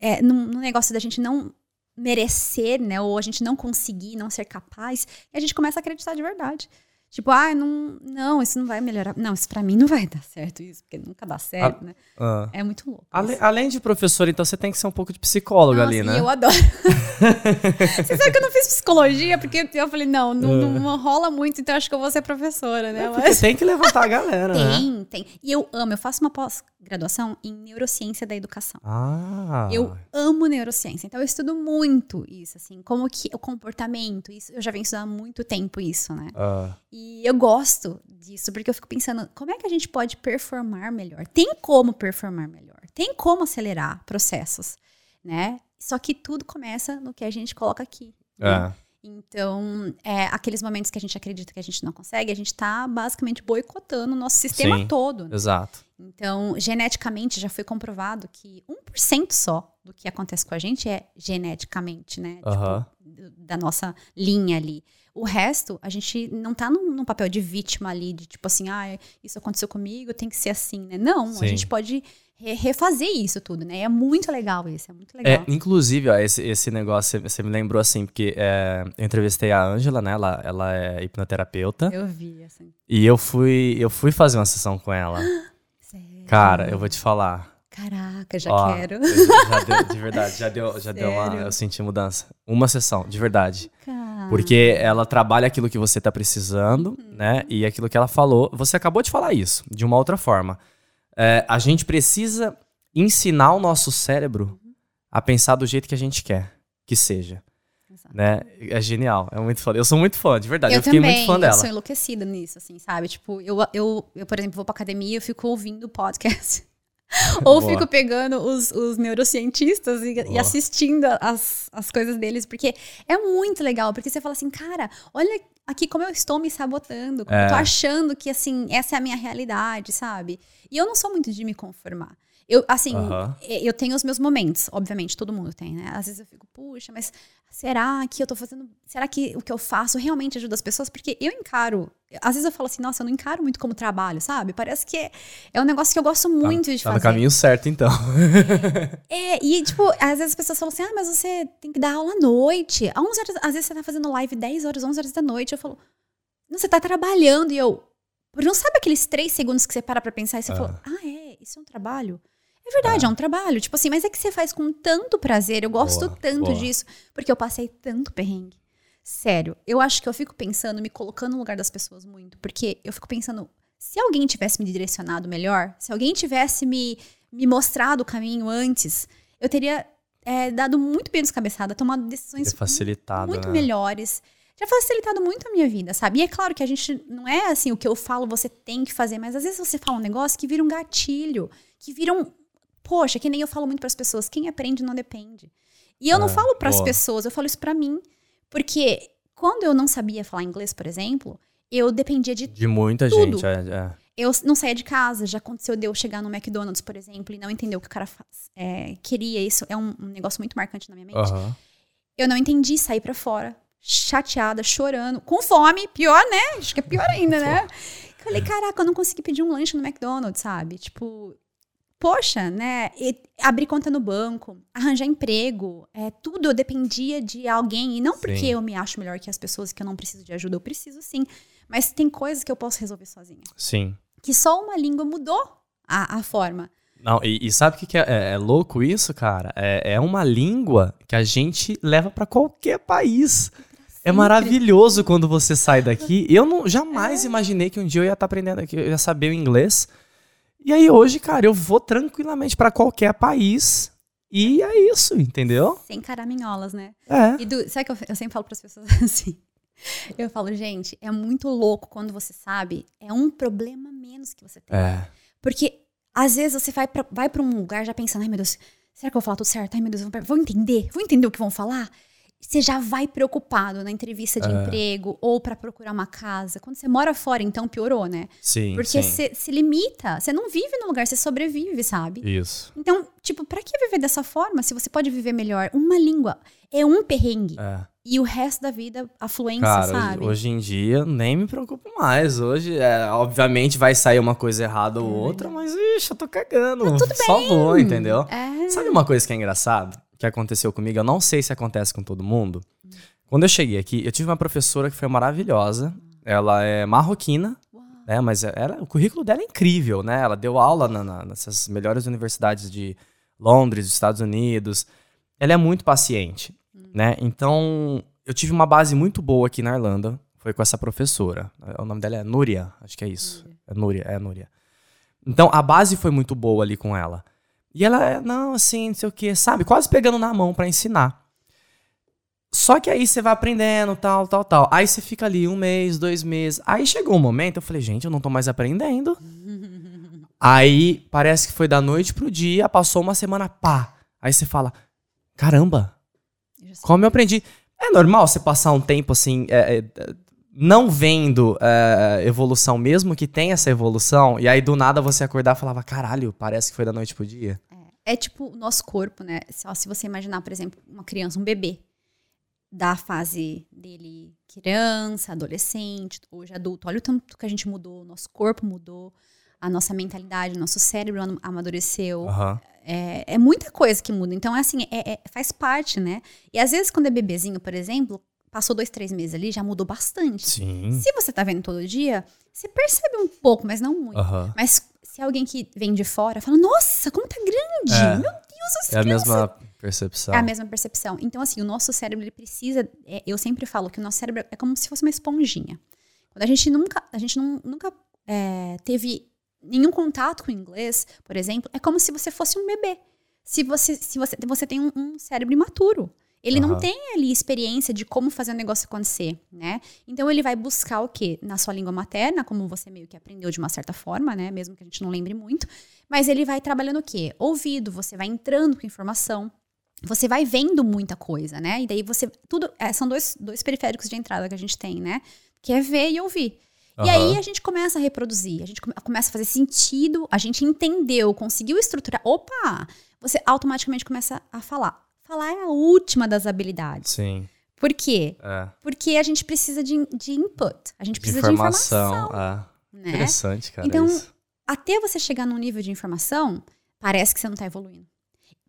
É, num, num negócio da gente não merecer, né? Ou a gente não conseguir, não ser capaz, e a gente começa a acreditar de verdade. Tipo, ah, não, não, isso não vai melhorar. Não, isso pra mim não vai [LAUGHS] dar certo, isso, porque nunca dá certo, a, né? Ah. É muito louco. Ale, além de professor, então você tem que ser um pouco de psicólogo Nossa, ali, né? Eu adoro. [LAUGHS] você sabe que eu não fiz psicologia, porque eu falei, não, não, uh. não rola muito, então acho que eu vou ser professora, né? É Mas... tem que levantar a galera, [LAUGHS] tem, né? Tem, tem. E eu amo, eu faço uma pós-graduação em neurociência da educação. Ah. Eu amo neurociência, então eu estudo muito isso, assim, como que o comportamento, isso, eu já venho estudando há muito tempo isso, né? Ah. E eu gosto disso, porque eu fico pensando, como é que a gente pode performar melhor? Tem como performar melhor, tem como acelerar processos, né? Só que tudo começa no que a gente coloca aqui. Né? É. Então, é, aqueles momentos que a gente acredita que a gente não consegue, a gente está basicamente boicotando o nosso sistema Sim, todo. Né? Exato. Então, geneticamente já foi comprovado que 1% só do que acontece com a gente é geneticamente, né? Uhum. Tipo, da nossa linha ali. O resto, a gente não tá num, num, papel de vítima ali, de tipo assim, ah, isso aconteceu comigo, tem que ser assim, né? Não, Sim. a gente pode refazer isso tudo, né? É muito legal isso, é muito legal. É, inclusive, ó, esse, esse negócio, você me lembrou assim, porque é, eu entrevistei a Ângela, né? Ela, ela é hipnoterapeuta. Eu vi, assim. E eu fui, eu fui fazer uma sessão com ela. [GASPS] Sério? Cara, eu vou te falar. Caraca, já ó, quero. Já deu, de verdade, já deu, já deu uma. [LAUGHS] Eu senti mudança. Uma sessão, de verdade. Cara. Porque ela trabalha aquilo que você tá precisando, uhum. né? E aquilo que ela falou. Você acabou de falar isso, de uma outra forma é, a gente precisa ensinar o nosso cérebro a pensar do jeito que a gente quer que seja. Né? É genial, é muito foda. Eu sou muito fã, de verdade. Eu, eu fiquei também, muito fã dela. Eu sou enlouquecida nisso, assim, sabe? Tipo, eu, eu, eu, por exemplo, vou pra academia e fico ouvindo podcast. [LAUGHS] Ou Boa. fico pegando os, os neurocientistas e, e, assistindo as, as coisas deles, porque é muito legal, porque você fala assim, cara, olha aqui como eu estou me sabotando, como é. eu tô achando que, assim, essa é a minha realidade, sabe? E eu não sou muito de me conformar. Eu, assim, uhum. eu tenho os meus momentos, obviamente, todo mundo tem, né? Às vezes eu fico, puxa, mas será que eu tô fazendo. Será que o que eu faço realmente ajuda as pessoas? Porque eu encaro. Às vezes eu falo assim, nossa, eu não encaro muito como trabalho, sabe? Parece que é, é um negócio que eu gosto tá, muito tá, de tá fazer. Tá no caminho certo, então. [LAUGHS] é, e tipo, às vezes as pessoas falam assim, ah, mas você tem que dar aula à noite. Às, horas, às vezes você tá fazendo live 10 horas, 11 horas da noite. Eu falo, não, você tá trabalhando. E eu, não sabe aqueles três segundos que você para pra pensar e você ah. fala, ah, é, isso é um trabalho? É verdade, é. é um trabalho. Tipo assim, mas é que você faz com tanto prazer. Eu gosto boa, tanto boa. disso. Porque eu passei tanto perrengue. Sério, eu acho que eu fico pensando, me colocando no lugar das pessoas muito. Porque eu fico pensando, se alguém tivesse me direcionado melhor, se alguém tivesse me, me mostrado o caminho antes, eu teria é, dado muito menos cabeçada, tomado decisões facilitado, muito né? melhores. Já facilitado muito a minha vida, sabe? E é claro que a gente não é assim, o que eu falo você tem que fazer, mas às vezes você fala um negócio que vira um gatilho, que vira um, Poxa, que nem eu falo muito para as pessoas, quem aprende não depende. E eu não é, falo para as pessoas, eu falo isso para mim, porque quando eu não sabia falar inglês, por exemplo, eu dependia de de muita tudo. gente. É, é. Eu não saía de casa, já aconteceu de eu chegar no McDonald's, por exemplo, e não entender o que o cara faz, é, queria. Isso é um, um, negócio muito marcante na minha mente. Uhum. Eu não entendi, sair para fora, chateada, chorando, com fome, pior, né? Acho que é pior ainda, [LAUGHS] né? Falei, caraca, eu não consegui pedir um lanche no McDonald's, sabe? Tipo, poxa, né? abrir conta no banco, arranjar emprego, é, tudo eu dependia de alguém. E não porque sim. eu me acho melhor que as pessoas que eu não preciso de ajuda, eu preciso sim. Mas tem coisas que eu posso resolver sozinha. Sim. Que só uma língua mudou a, a forma. Não, e, e sabe o que, que é, é, é, louco isso, cara? É, é uma língua que a gente leva para qualquer país. É maravilhoso quando você sai daqui. [LAUGHS] Eu não jamais imaginei que um dia eu ia estar tá aprendendo aqui, eu ia saber o inglês. E aí hoje, cara, eu vou tranquilamente para qualquer país e é isso, entendeu? Sem caraminholas, né? É. E do, sabe o que eu, eu sempre falo para as pessoas [LAUGHS] assim? Eu falo, gente, é muito louco quando você sabe, é um problema menos que você tem. É. Porque às vezes você vai para vai pra um lugar já pensando, ai meu Deus, será que eu vou falar tudo certo? Ai meu Deus, vou entender? Vou entender o que vão falar? Você já vai preocupado na entrevista de é. emprego ou para procurar uma casa. Quando você mora fora, então piorou, né? Sim. Porque você se limita. Você não vive no lugar, você sobrevive, sabe? Isso. Então, tipo, para que viver dessa forma se você pode viver melhor? Uma língua é um perrengue. É. E o resto da vida, a fluência, Cara, sabe? Hoje em dia, nem me preocupo mais. Hoje, é, obviamente, vai sair uma coisa errada ou é. outra, mas, ixi, eu tô cagando. Mas tudo Só bem. vou, entendeu? É. Sabe uma coisa que é engraçado? Que aconteceu comigo, eu não sei se acontece com todo mundo. Quando eu cheguei aqui, eu tive uma professora que foi maravilhosa. Ela é marroquina, né? Mas ela, o currículo dela é incrível, né? Ela deu aula na, na, nessas melhores universidades de Londres, dos Estados Unidos. Ela é muito paciente, né? Então, eu tive uma base muito boa aqui na Irlanda. Foi com essa professora. O nome dela é Núria, acho que é isso. É Núria, é Núria. Então, a base foi muito boa ali com ela. E ela, é, não, assim, não sei o que, sabe? Quase pegando na mão para ensinar. Só que aí você vai aprendendo, tal, tal, tal. Aí você fica ali um mês, dois meses. Aí chegou um momento, eu falei, gente, eu não tô mais aprendendo. [LAUGHS] aí parece que foi da noite pro dia, passou uma semana, pá. Aí você fala, caramba, como eu aprendi. É normal você passar um tempo assim, é, é, não vendo uh, evolução, mesmo que tenha essa evolução, e aí do nada você acordar e falava, caralho, parece que foi da noite pro dia. É, é tipo o nosso corpo, né? Só se você imaginar, por exemplo, uma criança, um bebê, da fase dele criança, adolescente, hoje adulto. Olha o tanto que a gente mudou, nosso corpo mudou, a nossa mentalidade, nosso cérebro amadureceu. Uhum. É, é, muita coisa que muda. Então, é assim, é, é, faz parte, né? E às vezes, quando é bebezinho, por exemplo, passou dois, três meses ali, já mudou bastante. Sim. Se você tá vendo todo dia, você percebe um pouco, mas não muito. Uhum. Mas se alguém que vem de fora fala, nossa, como tá grande! É. Meu Deus, É a mesma percepção. É a mesma percepção. Então, assim, o nosso cérebro, ele precisa. É, eu sempre falo que o nosso cérebro é como se fosse uma esponjinha. Quando a gente nunca, a gente não, nunca é, teve nenhum contato com o inglês, por exemplo, é como se você fosse um bebê. Se você, se você, você tem um, um cérebro imaturo. Ele uhum. não tem ali experiência de como fazer o negócio acontecer, né? Então ele vai buscar o quê? Na sua língua materna, como você meio que aprendeu de uma certa forma, né? Mesmo que a gente não lembre muito. Mas ele vai trabalhando o quê? Ouvido, você vai entrando com informação. Você vai vendo muita coisa, né? E daí você. Tudo. É, são dois, dois periféricos de entrada que a gente tem, né? Que é ver e ouvir. Uhum. E aí a gente começa a reproduzir, a gente começa a fazer sentido, a gente entendeu, conseguiu estruturar. Opa! Você automaticamente começa a falar. Falar é a última das habilidades. Sim. Por quê? É. Porque a gente precisa de, de input. A gente precisa de informação. De informação é. né? Interessante, cara. Então, isso. até você chegar num nível de informação, parece que você não está evoluindo.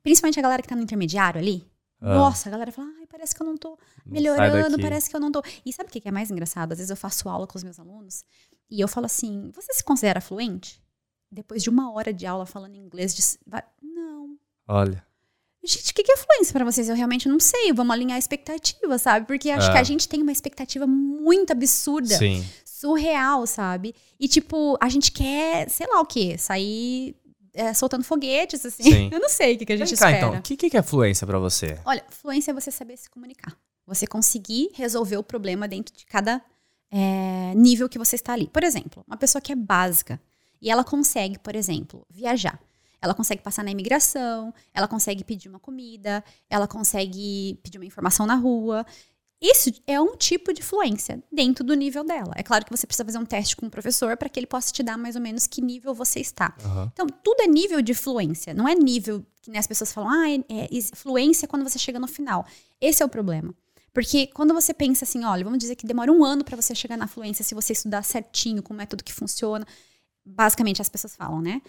Principalmente a galera que está no intermediário ali. Ah. Nossa, a galera fala, ai, parece que eu não tô melhorando, parece que eu não tô. E sabe o que é mais engraçado? Às vezes eu faço aula com os meus alunos e eu falo assim: você se considera fluente? Depois de uma hora de aula falando inglês, de... não. Olha. Gente, o que é fluência para vocês? Eu realmente não sei. Vamos alinhar a expectativa, sabe? Porque acho é. que a gente tem uma expectativa muito absurda. Sim. Surreal, sabe? E, tipo, a gente quer, sei lá o quê, sair é, soltando foguetes, assim. Sim. [LAUGHS] Eu não sei o que, que a gente Vem cá, espera. então, o que, que é fluência para você? Olha, fluência é você saber se comunicar. Você conseguir resolver o problema dentro de cada é, nível que você está ali. Por exemplo, uma pessoa que é básica e ela consegue, por exemplo, viajar. Ela consegue passar na imigração, ela consegue pedir uma comida, ela consegue pedir uma informação na rua. Isso é um tipo de fluência dentro do nível dela. É claro que você precisa fazer um teste com o professor para que ele possa te dar mais ou menos que nível você está. Uhum. Então, tudo é nível de fluência. Não é nível que né, as pessoas falam, ah, é, é fluência quando você chega no final. Esse é o problema. Porque quando você pensa assim, olha, vamos dizer que demora um ano para você chegar na fluência se você estudar certinho com o método que funciona. Basicamente, as pessoas falam, né?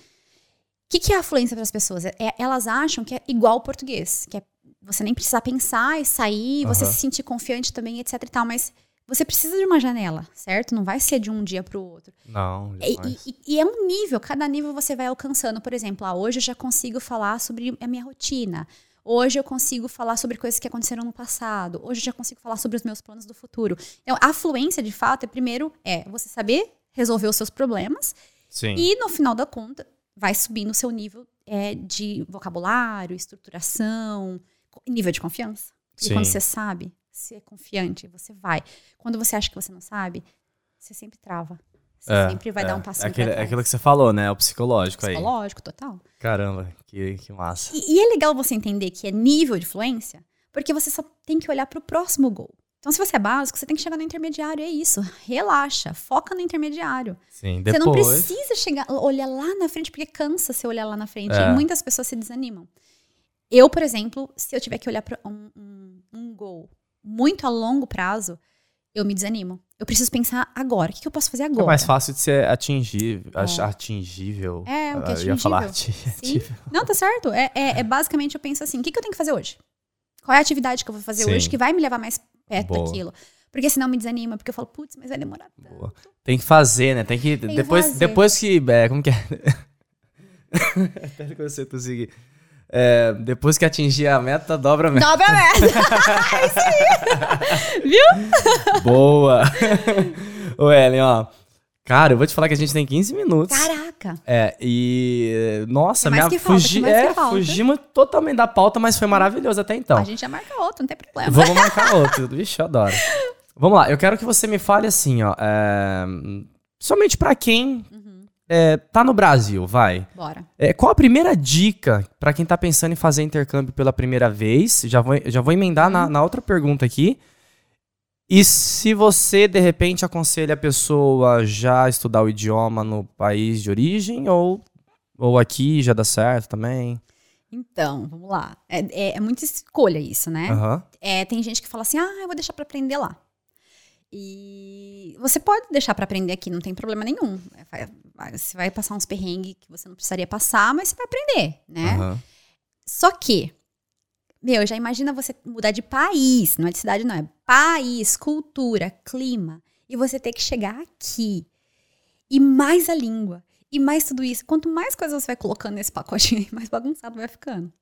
O que, que, é a fluência para as pessoas? É, elas acham que é igual ao português, que é você nem precisar pensar e sair, uhum. você se sentir confiante também, etc e tal, mas você precisa de uma janela, certo? Não vai ser de um dia para o outro. Não. E, e, e, é um nível, cada nível você vai alcançando. Por exemplo, ah, hoje eu já consigo falar sobre a minha rotina. Hoje eu consigo falar sobre coisas que aconteceram no passado. Hoje eu já consigo falar sobre os meus planos do futuro. Então, a fluência, de fato, é primeiro é você saber resolver os seus problemas. Sim. E no final da conta, vai subindo o seu nível é, de vocabulário, estruturação, nível de confiança. Sim. E quando você sabe, se é confiante, você vai. Quando você acha que você não sabe, você sempre trava. Você é, sempre vai é. dar um passinho é aquele, É aquilo que você falou, né? O psicológico, psicológico aí. Psicológico, total. Caramba, que, que massa. E, e, é legal você entender que é nível de fluência, porque você só tem que olhar para o próximo gol. Então, se você é básico, você tem que chegar no intermediário, é isso. Relaxa, foca no intermediário. Sim, depois... Você não precisa chegar, olhar lá na frente, porque cansa você olhar lá na frente. É. E muitas pessoas se desanimam. Eu, por exemplo, se eu tiver que olhar para um, um, um gol muito a longo prazo, eu me desanimo. Eu preciso pensar agora. O que, que eu posso fazer agora? É mais fácil de ser atingível. É. atingível. É, o que é atingível. Eu ia falar atingível. Não, tá certo. É, é, é, basicamente, eu penso assim, o que, que eu tenho que fazer hoje? Qual é a atividade que eu vou fazer Sim. hoje que vai me levar mais perto Boa. daquilo? Porque senão me desanima, porque eu falo, putz, mas vai demorar tanto. Boa. Tem que fazer, né? Tem que. Tem depois, fazer. depois que. É, como que é? [LAUGHS] Até que você conseguir. É, depois que atingir a meta, dobra a meta. Dobra a meta. [LAUGHS] [LAUGHS] Isso aí. Viu? Boa. Ô, Ellen, ó. Cara, eu vou te falar que a gente tem 15 minutos. Caraca. É, e. Nossa, minha, fugi, é, fugimos totalmente da pauta, mas foi maravilhoso até então. A gente já marca outro, não tem problema. Vamos marcar outro. [LAUGHS] Vixe, eu adoro. Vamos lá, eu quero que você me fale assim, ó. É, somente para quem uhum. é, tá no Brasil, vai. Bora. É, qual a primeira dica para quem tá pensando em fazer intercâmbio pela primeira vez? Já vou, já vou emendar uhum. na, na outra pergunta aqui. E se você, de repente, aconselha a pessoa já estudar o idioma no país de origem ou, ou aqui já dá certo também? Então, vamos lá. É, é, é muita escolha isso, né? Uhum. É, tem gente que fala assim, ah, eu vou deixar para aprender lá. E você pode deixar para aprender aqui, não tem problema nenhum. Você vai passar uns perrengues que você não precisaria passar, mas você vai aprender, né? Uhum. Só que meu, já imagina você mudar de país, não é de cidade, não, é país, cultura, clima, e você ter que chegar aqui. E mais a língua, e mais tudo isso. Quanto mais coisas você vai colocando nesse pacotinho, [LAUGHS] mais bagunçado vai ficando.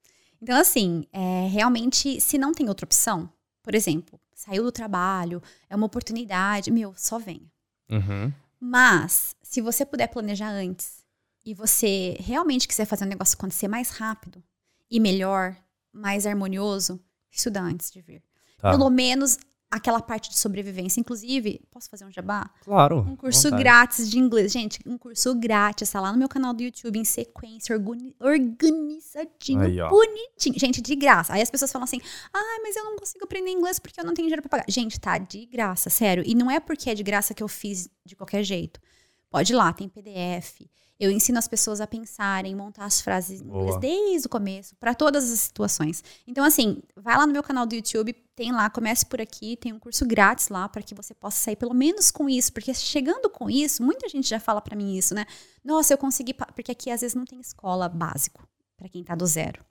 Então, assim, é, realmente, se não tem outra opção, por exemplo, saiu do trabalho, é uma oportunidade, meu, só venha. Uhum. Mas, se você puder planejar antes e você realmente quiser fazer o negócio acontecer mais rápido e melhor, mais harmonioso, estuda antes de vir. Tá. Pelo menos aquela parte de sobrevivência. Inclusive, posso fazer um jabá? Claro. Um curso vontade. grátis de inglês. Gente, um curso grátis. Tá lá no meu canal do YouTube, em sequência, organizadinho, Aí, bonitinho. Gente, de graça. Aí as pessoas falam assim, ah, mas eu não consigo aprender inglês porque eu não tenho dinheiro pra pagar. Gente, tá de graça, sério. E não é porque é de graça que eu fiz de qualquer jeito. Pode ir lá, tem PDF. Eu ensino as pessoas a pensarem, montar as frases inglês desde o começo, para todas as situações. Então, assim, vai lá no meu canal do YouTube, tem lá, comece por aqui, tem um curso grátis lá para que você possa sair pelo menos com isso, porque chegando com isso, muita gente já fala para mim isso, né? Nossa, eu consegui, porque aqui às vezes não tem escola básico para quem tá do zero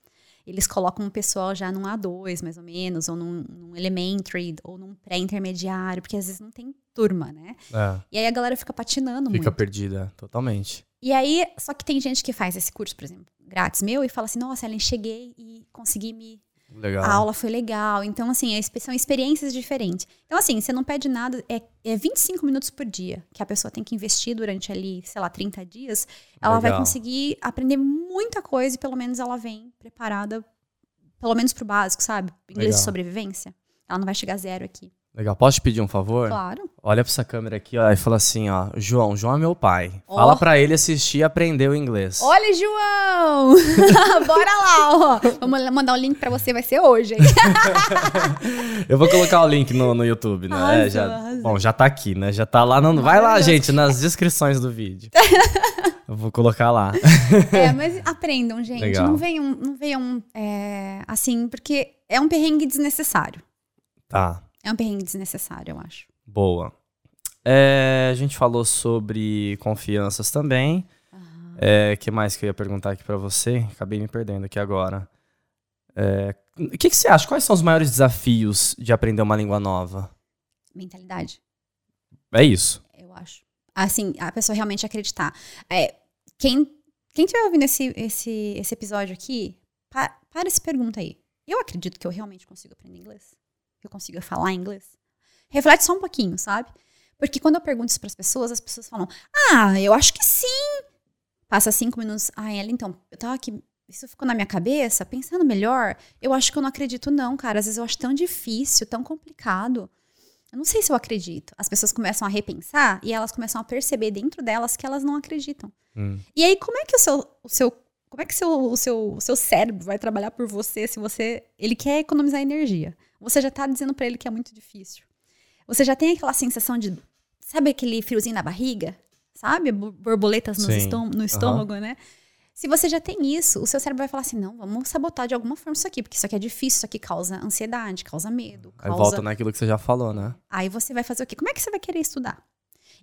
eles colocam o pessoal já num A2, mais ou menos, ou num, num elementary, ou num pré-intermediário, porque às vezes não tem turma, né? É. E aí a galera fica patinando fica muito. perdida, totalmente. E aí, só que tem gente que faz esse curso, por exemplo, grátis meu, e fala assim, nossa, Ellen, cheguei e consegui me... Legal. A aula foi legal. Então, assim, são experiências diferentes. Então, assim, você não pede nada, é, é 25 minutos por dia que a pessoa tem que investir durante ali, sei lá, 30 dias. Ela legal. vai conseguir aprender muita coisa e pelo menos ela vem preparada, pelo menos pro básico, sabe? Inglês legal. de sobrevivência. Ela não vai chegar zero aqui. Legal. Posso te pedir um favor? Claro. Olha pra essa câmera aqui ó, e fala assim, ó. João, João é meu pai. Oh. Fala pra ele assistir e aprender o inglês. Olha, João! [LAUGHS] Bora lá, ó. Vamos mandar o um link pra você, vai ser hoje, hein? [LAUGHS] Eu vou colocar o link no, no YouTube, né? Arrasou, é, já, bom, já tá aqui, né? Já tá lá. No, vai lá, gente, nas descrições do vídeo. [LAUGHS] Eu vou colocar lá. É, mas aprendam, gente. Legal. Não venham, não venham é, assim, porque é um perrengue desnecessário. Tá. É um perrengue desnecessário, eu acho. Boa. É, a gente falou sobre confianças também. O uhum. é, que mais que eu ia perguntar aqui para você? Acabei me perdendo aqui agora. É, o que, que você acha? Quais são os maiores desafios de aprender uma língua nova? Mentalidade. É isso. Eu acho. Assim, a pessoa realmente acreditar. É, quem quem estiver ouvindo esse, esse, esse episódio aqui, pa, para e se pergunta aí. Eu acredito que eu realmente consigo aprender inglês? Que eu consiga falar inglês? Reflete só um pouquinho, sabe? Porque quando eu pergunto isso para as pessoas, as pessoas falam: Ah, eu acho que sim. Passa cinco minutos. Ah, ela, então, eu tava aqui. Isso ficou na minha cabeça, pensando melhor. Eu acho que eu não acredito, não, cara. Às vezes eu acho tão difícil, tão complicado. Eu não sei se eu acredito. As pessoas começam a repensar e elas começam a perceber dentro delas que elas não acreditam. Hum. E aí, como é que o seu, o seu como é que seu, o, seu, o seu cérebro vai trabalhar por você se você. Ele quer economizar energia. Você já tá dizendo para ele que é muito difícil. Você já tem aquela sensação de. Sabe aquele friozinho na barriga? Sabe? Borboletas no, estômago, no estômago uhum. né? Se você já tem isso, o seu cérebro vai falar assim: não, vamos sabotar de alguma forma isso aqui, porque isso aqui é difícil, isso aqui causa ansiedade, causa medo. Causa... Aí volta naquilo que você já falou, né? Aí você vai fazer o quê? Como é que você vai querer estudar?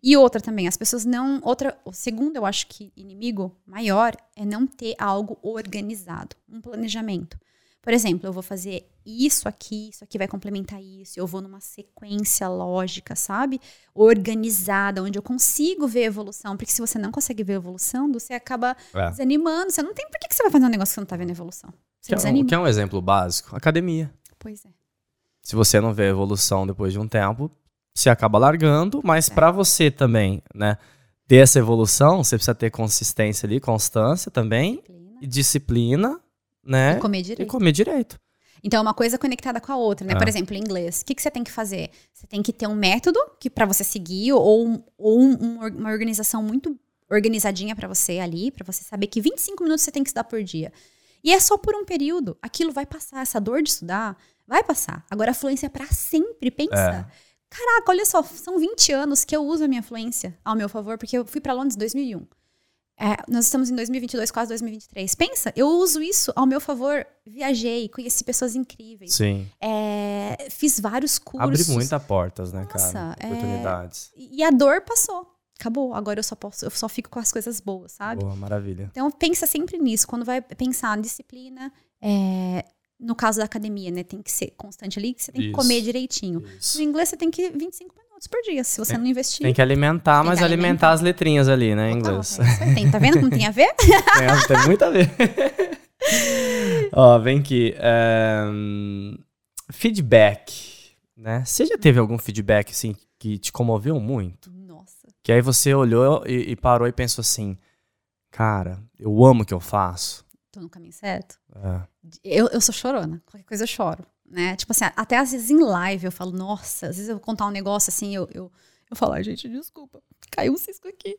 E outra também, as pessoas não. Outra, o segundo, eu acho que inimigo maior é não ter algo organizado, um planejamento. Por exemplo, eu vou fazer isso aqui, isso aqui vai complementar isso, eu vou numa sequência lógica, sabe? Organizada, onde eu consigo ver evolução. Porque se você não consegue ver evolução, você acaba é. desanimando. Você não tem. Por que você vai fazer um negócio que você não tá vendo evolução? Você quer desanima. Um, quer um exemplo básico? Academia. Pois é. Se você não vê evolução depois de um tempo, você acaba largando, mas é. para você também, né? Ter essa evolução, você precisa ter consistência ali, constância também, disciplina. e disciplina né? E comer direito. E comer direito. Então, é uma coisa conectada com a outra, né? É. Por exemplo, em inglês, o que, que você tem que fazer? Você tem que ter um método que para você seguir ou, ou um, uma organização muito organizadinha para você ali, para você saber que 25 minutos você tem que estudar por dia. E é só por um período. Aquilo vai passar, essa dor de estudar vai passar. Agora, a fluência é para sempre. Pensa. É. Caraca, olha só, são 20 anos que eu uso a minha influência ao meu favor, porque eu fui para Londres em 2001. É, nós estamos em 2022, quase 2023. Pensa, eu uso isso ao meu favor. Viajei, conheci pessoas incríveis. Sim. É, fiz vários cursos. Abri muitas portas, né, Nossa, cara? É, Oportunidades. É, e a dor passou. Acabou. Agora eu só posso, eu só fico com as coisas boas, sabe? Boa, maravilha. Então pensa sempre nisso. Quando vai pensar na disciplina, é, no caso da academia, né? Tem que ser constante ali, que você tem isso, que comer direitinho. Isso. No inglês você tem que 25 minutos por dia, se você tem, não investir. Tem que alimentar, mas alimentar. alimentar. as letrinhas ali, né, em inglês. É tem, tá vendo como tem a ver? [LAUGHS] tem, tem muito a ver. [LAUGHS] Ó, vem aqui. Um, feedback, né? Você já teve algum feedback, assim, que te comoveu muito? Nossa. Que aí você olhou e, e parou e pensou assim, cara, eu amo o que eu faço tô no caminho certo. É. Eu, eu sou chorona, qualquer coisa eu choro, né? Tipo assim, até às vezes em live eu falo, nossa, às vezes eu vou contar um negócio assim, eu, eu, eu falo, ai gente, desculpa, caiu um cisco aqui.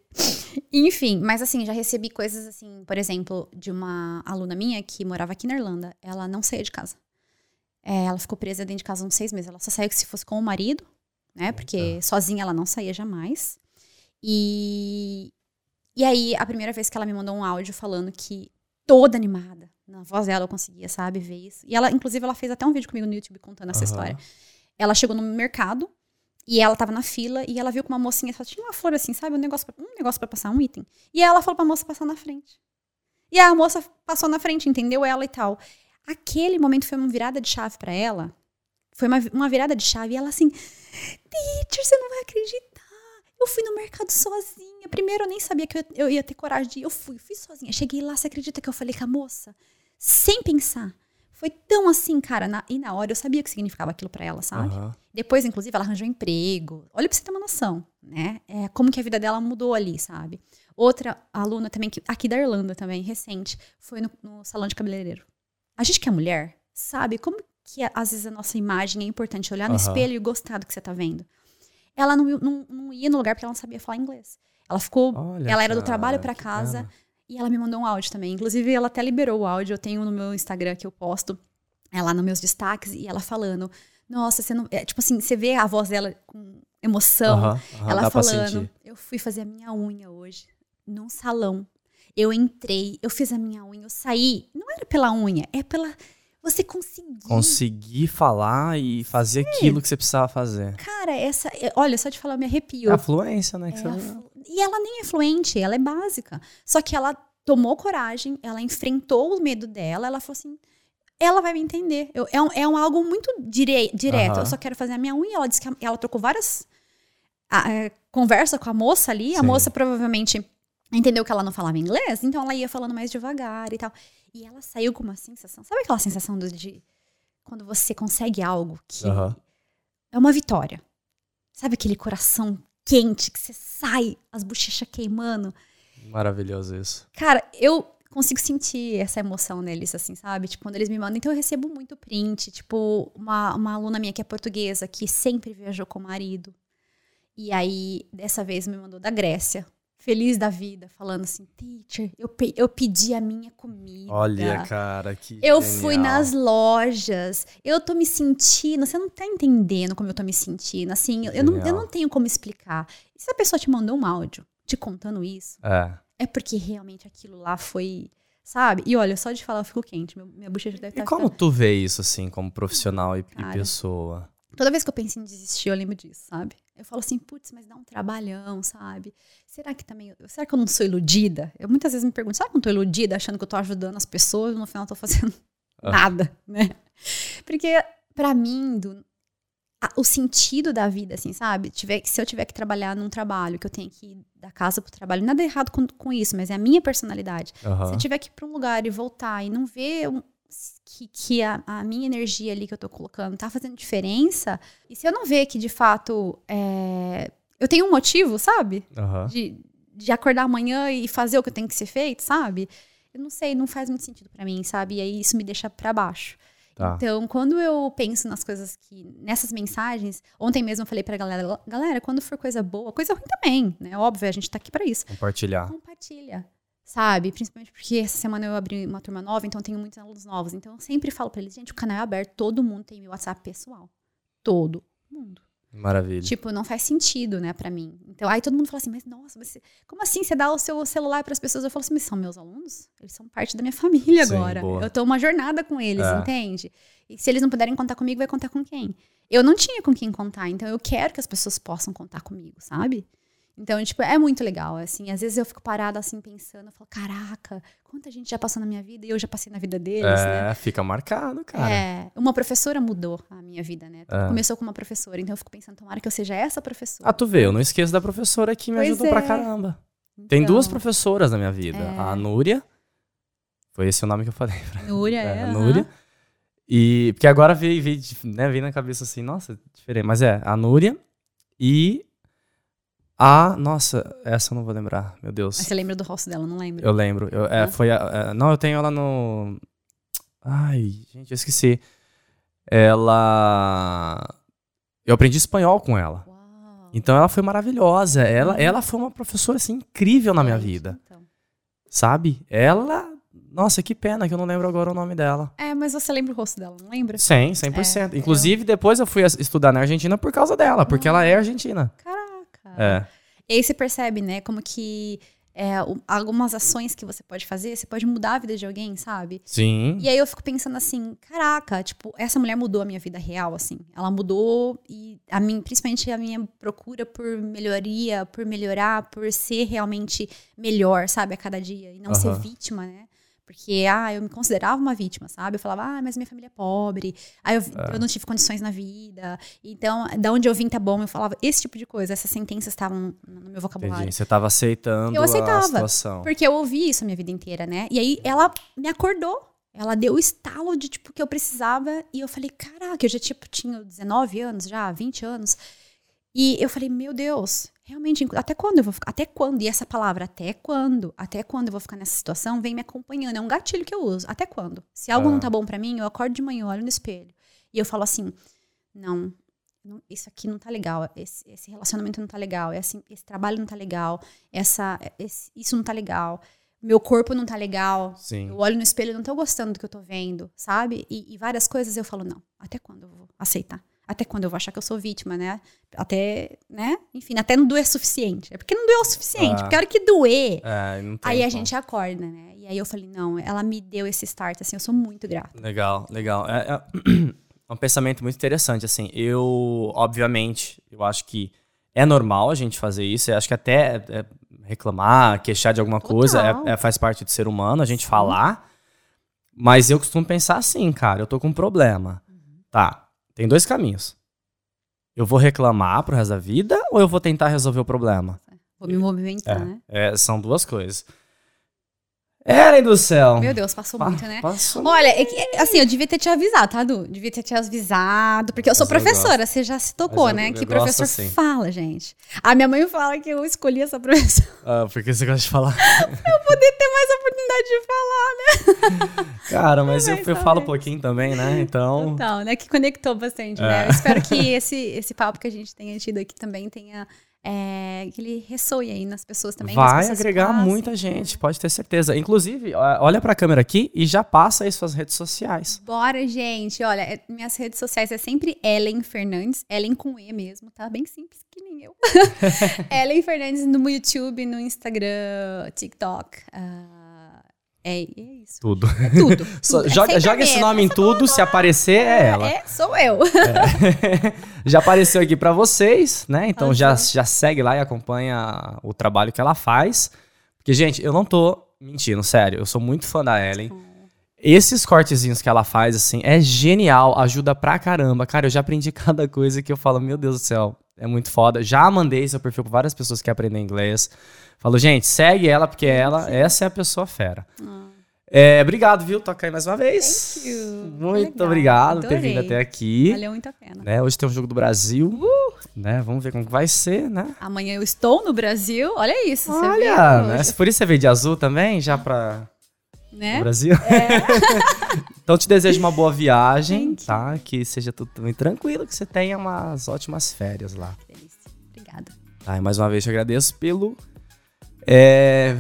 Enfim, mas assim, já recebi coisas assim, por exemplo, de uma aluna minha que morava aqui na Irlanda, ela não saía de casa. É, ela ficou presa dentro de casa uns seis meses, ela só saiu se fosse com o marido, né? Porque sozinha ela não saía jamais. E, e aí, a primeira vez que ela me mandou um áudio falando que toda animada. Na voz dela eu conseguia, sabe, ver isso. E ela, inclusive, ela fez até um vídeo comigo no YouTube contando essa uhum. história. Ela chegou no mercado e ela tava na fila e ela viu que uma mocinha só tinha uma flor assim, sabe? Um negócio pra, um negócio para passar, um item. E ela falou pra moça passar na frente. E a moça passou na frente, entendeu ela e tal. Aquele momento foi uma virada de chave para ela. Foi uma, uma virada de chave. E ela assim, teacher, você não vai acreditar. Eu fui no mercado sozinha. Primeiro eu nem sabia que eu, ia ter coragem de ir. Eu fui, fui sozinha. Cheguei lá, você acredita que eu falei com a moça? Sem pensar. Foi tão assim, cara. Na, e na hora eu sabia o que significava aquilo para ela, sabe? Uhum. Depois, inclusive, ela arranjou um emprego. Olha pra você ter uma noção, né? É, como que a vida dela mudou ali, sabe? Outra aluna também, que, aqui da Irlanda também, recente, foi no, no salão de cabeleireiro. A gente que é mulher, sabe como que às vezes a nossa imagem é importante olhar no uhum. espelho e gostar do que você tá vendo ela não, não, não, ia no lugar porque ela não sabia falar inglês. Ela ficou. Olha, ela era do trabalho para casa e ela me mandou um áudio também. Inclusive, ela até liberou o áudio. Eu tenho no meu Instagram que eu posto ela nos meus destaques e ela falando. Nossa, você não. É, tipo assim, você vê a voz dela com emoção. Uh -huh, uh -huh, ela falando. Eu fui fazer a minha unha hoje num salão. Eu entrei, eu fiz a minha unha, eu saí. Não era pela unha, é pela você conseguir. Conseguir falar e fazer Sim. aquilo que você precisava fazer. Cara, essa. É, olha, só de falar, eu me arrepio. É a fluência, né? É flu... E ela nem é fluente, ela é básica. Só que ela tomou coragem, ela enfrentou o medo dela, ela falou assim. Ela vai me entender. Eu, é, um, é um algo muito dire, direto. Eu só quero fazer a minha unha. Ela disse que ela trocou várias. A, a, é, conversa com a moça ali. Sim. A moça provavelmente entendeu que ela não falava inglês, então ela ia falando mais devagar e tal. E ela saiu com uma sensação. Sabe aquela sensação de quando você consegue algo que uhum. é uma vitória? Sabe aquele coração quente que você sai, as bochechas queimando? Maravilhoso isso. Cara, eu consigo sentir essa emoção neles, assim, sabe? Tipo, quando eles me mandam. Então eu recebo muito print. Tipo, uma, uma aluna minha que é portuguesa, que sempre viajou com o marido. E aí, dessa vez, me mandou da Grécia feliz da vida, falando assim, teacher, eu, pe eu pedi a minha comida. Olha, cara, que Eu genial. fui nas lojas, eu tô me sentindo, você não tá entendendo como eu tô me sentindo, assim, eu não, eu não tenho como explicar. E se a pessoa te mandou um áudio te contando isso, é, é porque realmente aquilo lá foi... Sabe? E olha, só de falar eu fico quente. minha bochecha deve estar. E tá como ficando... tu vê isso, assim, como profissional e, e pessoa? Toda vez que eu penso em desistir, eu lembro disso, sabe? Eu falo assim, putz, mas dá um trabalhão, sabe? Será que também. Será que eu não sou iludida? Eu muitas vezes me pergunto, será que eu não tô iludida achando que eu tô ajudando as pessoas e no final eu tô fazendo ah. nada, né? Porque, para mim, do, a, o sentido da vida, assim, sabe? Tiver, se eu tiver que trabalhar num trabalho, que eu tenho que ir da casa pro trabalho, nada errado com, com isso, mas é a minha personalidade. Uhum. Se eu tiver que ir pra um lugar e voltar e não ver um, que, que a, a, minha energia ali que eu tô colocando tá fazendo diferença, e se eu não ver que de fato é, eu tenho um motivo, sabe? Uhum. De, de acordar amanhã e fazer o que tem que ser feito, sabe? Eu não sei, não faz muito sentido para mim, sabe? E aí isso me deixa para baixo. Tá. Então, quando eu penso nas coisas que. nessas mensagens, ontem mesmo eu falei pra galera: galera, quando for coisa boa, coisa ruim também, né? Óbvio, a gente tá aqui para isso. Compartilhar. Compartilha sabe? Principalmente porque essa semana eu abri uma turma nova, então tenho muitos alunos novos. Então eu sempre falo para eles, gente, o canal é aberto, todo mundo tem meu WhatsApp pessoal. Todo mundo. Maravilha. Tipo, não faz sentido, né, para mim. Então, aí todo mundo fala assim, mas nossa, você, como assim você dá o seu celular para as pessoas? Eu falo assim, mas são meus alunos? Eles são parte da minha [LAUGHS] família Sim, agora. Boa. Eu tô uma jornada com eles, é. entende? E se eles não puderem contar comigo, vai contar com quem? Eu não tinha com quem contar, então eu quero que as pessoas possam contar comigo, sabe? Então, tipo, é muito legal, assim. Às vezes eu fico parada, assim, pensando, eu falo, caraca, quanta gente já passou na minha vida e eu já passei na vida deles, é, né? fica marcado, cara. É, uma professora mudou a minha vida, né? É. Começou com uma professora, então eu fico pensando, tomara que eu seja essa professora. Ah, tu vê, eu não esqueço da professora que me pois ajudou é. pra caramba. Então, Tem duas professoras na minha vida. É. A Núria, foi esse o nome que eu falei. Núria, é. [LAUGHS] é a Núria. E, porque agora veio, veio, né, veio na cabeça assim, nossa, diferente. Mas é, a Núria e ah, nossa, essa eu não vou lembrar, meu Deus. Mas você lembra do rosto dela, não lembro. Eu lembro. Eu, é, foi a, é, não, eu tenho ela no. Ai, gente, eu esqueci. Ela. Eu aprendi espanhol com ela. Uau. Então ela foi maravilhosa. Ela, uhum. ela foi uma professora assim, incrível na minha vida. Então. Sabe? Ela. Nossa, que pena que eu não lembro agora o nome dela. É, mas você lembra o rosto dela, não lembra? Sim, 100%. É, Inclusive, eu... depois eu fui estudar na Argentina por causa dela, porque ela é argentina. Caraca. É. E aí você percebe, né, como que é, algumas ações que você pode fazer, você pode mudar a vida de alguém, sabe? Sim. E aí eu fico pensando assim, caraca, tipo, essa mulher mudou a minha vida real, assim. Ela mudou e a mim, principalmente a minha procura por melhoria, por melhorar, por ser realmente melhor, sabe, a cada dia e não ser vítima, né? Porque, ah, eu me considerava uma vítima, sabe? Eu falava, ah, mas minha família é pobre, ah, eu, é. eu não tive condições na vida. Então, da onde eu vim tá bom. Eu falava esse tipo de coisa. Essas sentenças estavam no meu vocabulário. Entendi. Você tava aceitando eu aceitava, a situação. Porque eu ouvi isso a minha vida inteira, né? E aí, ela me acordou. Ela deu o estalo de, tipo, que eu precisava. E eu falei, caraca, eu já, tipo, tinha 19 anos já, 20 anos. E eu falei, meu Deus, realmente, até quando eu vou ficar? Até quando? E essa palavra, até quando? Até quando eu vou ficar nessa situação? Vem me acompanhando. É um gatilho que eu uso. Até quando? Se algo ah. não tá bom para mim, eu acordo de manhã, olho no espelho. E eu falo assim: não, não isso aqui não tá legal. Esse, esse, relacionamento não tá legal. Esse, esse trabalho não tá legal. Essa, esse, isso não tá legal. Meu corpo não tá legal. Sim. Eu olho no espelho e não tô gostando do que eu tô vendo, sabe? E, e várias coisas eu falo: não, até quando eu vou aceitar? Até quando eu vou achar que eu sou vítima, né? Até, né? Enfim, até não doer o suficiente. É porque não doeu o suficiente. Ah. Porque a hora que doer, é, aí a gente acorda, né? E aí eu falei, não, ela me deu esse start, assim, eu sou muito grata. Legal, legal. É, é [CLEARS THROAT] um pensamento muito interessante, assim. Eu, obviamente, eu acho que é normal a gente fazer isso. Eu acho que até é, reclamar, queixar de alguma Total. coisa é, é, faz parte do ser humano, a gente Sim. falar. Mas eu costumo pensar assim, cara, eu tô com um problema. Uhum. Tá, tem dois caminhos. Eu vou reclamar pro resto da vida ou eu vou tentar resolver o problema? Vou me movimentar, é, né? É, são duas coisas. Ellen do céu. Meu Deus, passou pa muito, né? Passou Olha, é assim, eu devia ter te avisado, tá, Du? Devia ter te avisado, porque eu sou Mas professora, eu você já se tocou, eu, né? Eu que professor assim. fala, gente. A minha mãe fala que eu escolhi essa professora. [LAUGHS] Ah, porque você gosta de falar? pra [LAUGHS] eu poder ter mais oportunidade de falar, né? [LAUGHS] Cara, mas eu, eu falo um pouquinho também, né? Então. Total, né? Que conectou bastante, é. né? Eu espero que esse, esse papo que a gente tenha tido aqui também tenha é, que ele ressoe aí nas pessoas também. Vai agregar passem, muita gente, pode ter certeza. Inclusive, olha para a câmera aqui e já passa aí suas redes sociais. Bora, gente. Olha, é, minhas redes sociais é sempre Ellen Fernandes, Ellen com E mesmo, tá? Bem simples, que nem eu. [LAUGHS] Ellen Fernandes no YouTube, no Instagram, TikTok. Uh, é, é isso. Tudo. É tudo. [LAUGHS] tudo. joga, é joga esse nome em tudo, se aparecer é, é ela. É, sou eu. É. [LAUGHS] já apareceu aqui para vocês, né? Então já, já segue lá e acompanha o trabalho que ela faz. Porque, gente, eu não tô mentindo, sério. Eu sou muito fã da Ellen. Esses cortezinhos que ela faz, assim, é genial, ajuda pra caramba. Cara, eu já aprendi [LAUGHS] cada coisa que eu falo, meu Deus do céu, é muito foda. Já mandei seu perfil pra várias pessoas que aprendem inglês. Falo, gente, segue ela, porque ela, essa é a pessoa fera. Ah. É, obrigado, viu? Toca aí mais uma vez. Thank you. Muito Legal. obrigado por ter vindo até aqui. Valeu muito a pena. Né? Hoje tem um jogo do Brasil. Uh! Né? Vamos ver como vai ser, né? Amanhã eu estou no Brasil. Olha isso. Olha, né? Por isso você veio de azul também, já pra né? no Brasil. É. [LAUGHS] então te desejo uma boa viagem, tá? Que seja tudo também tranquilo, que você tenha umas ótimas férias lá. Delícia. Obrigada. Tá, e mais uma vez te agradeço pelo é,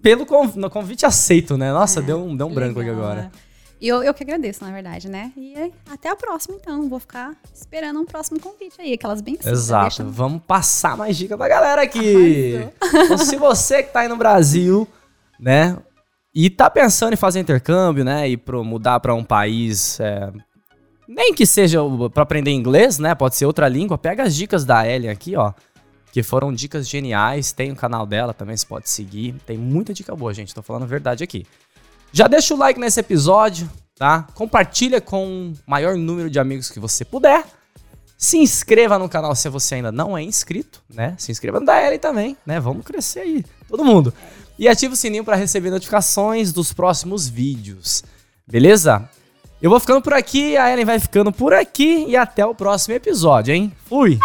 pelo convite aceito, né? Nossa, é, deu um, deu um branco aqui agora. E eu, eu que agradeço, na verdade, né? E até a próxima, então. Vou ficar esperando um próximo convite aí, aquelas bem. Exato. Vamos passar mais dica pra galera aqui. então, se você que tá aí no Brasil, né? E tá pensando em fazer intercâmbio, né? E pro, mudar para um país. É, nem que seja para aprender inglês, né? Pode ser outra língua. Pega as dicas da Ellen aqui, ó. Que foram dicas geniais. Tem o canal dela também, você pode seguir. Tem muita dica boa, gente. Tô falando a verdade aqui. Já deixa o like nesse episódio, tá? Compartilha com o maior número de amigos que você puder. Se inscreva no canal se você ainda não é inscrito, né? Se inscreva no da Ellen também, né? Vamos crescer aí, todo mundo. E ativa o sininho para receber notificações dos próximos vídeos. Beleza? Eu vou ficando por aqui, a Ellen vai ficando por aqui e até o próximo episódio, hein? Fui!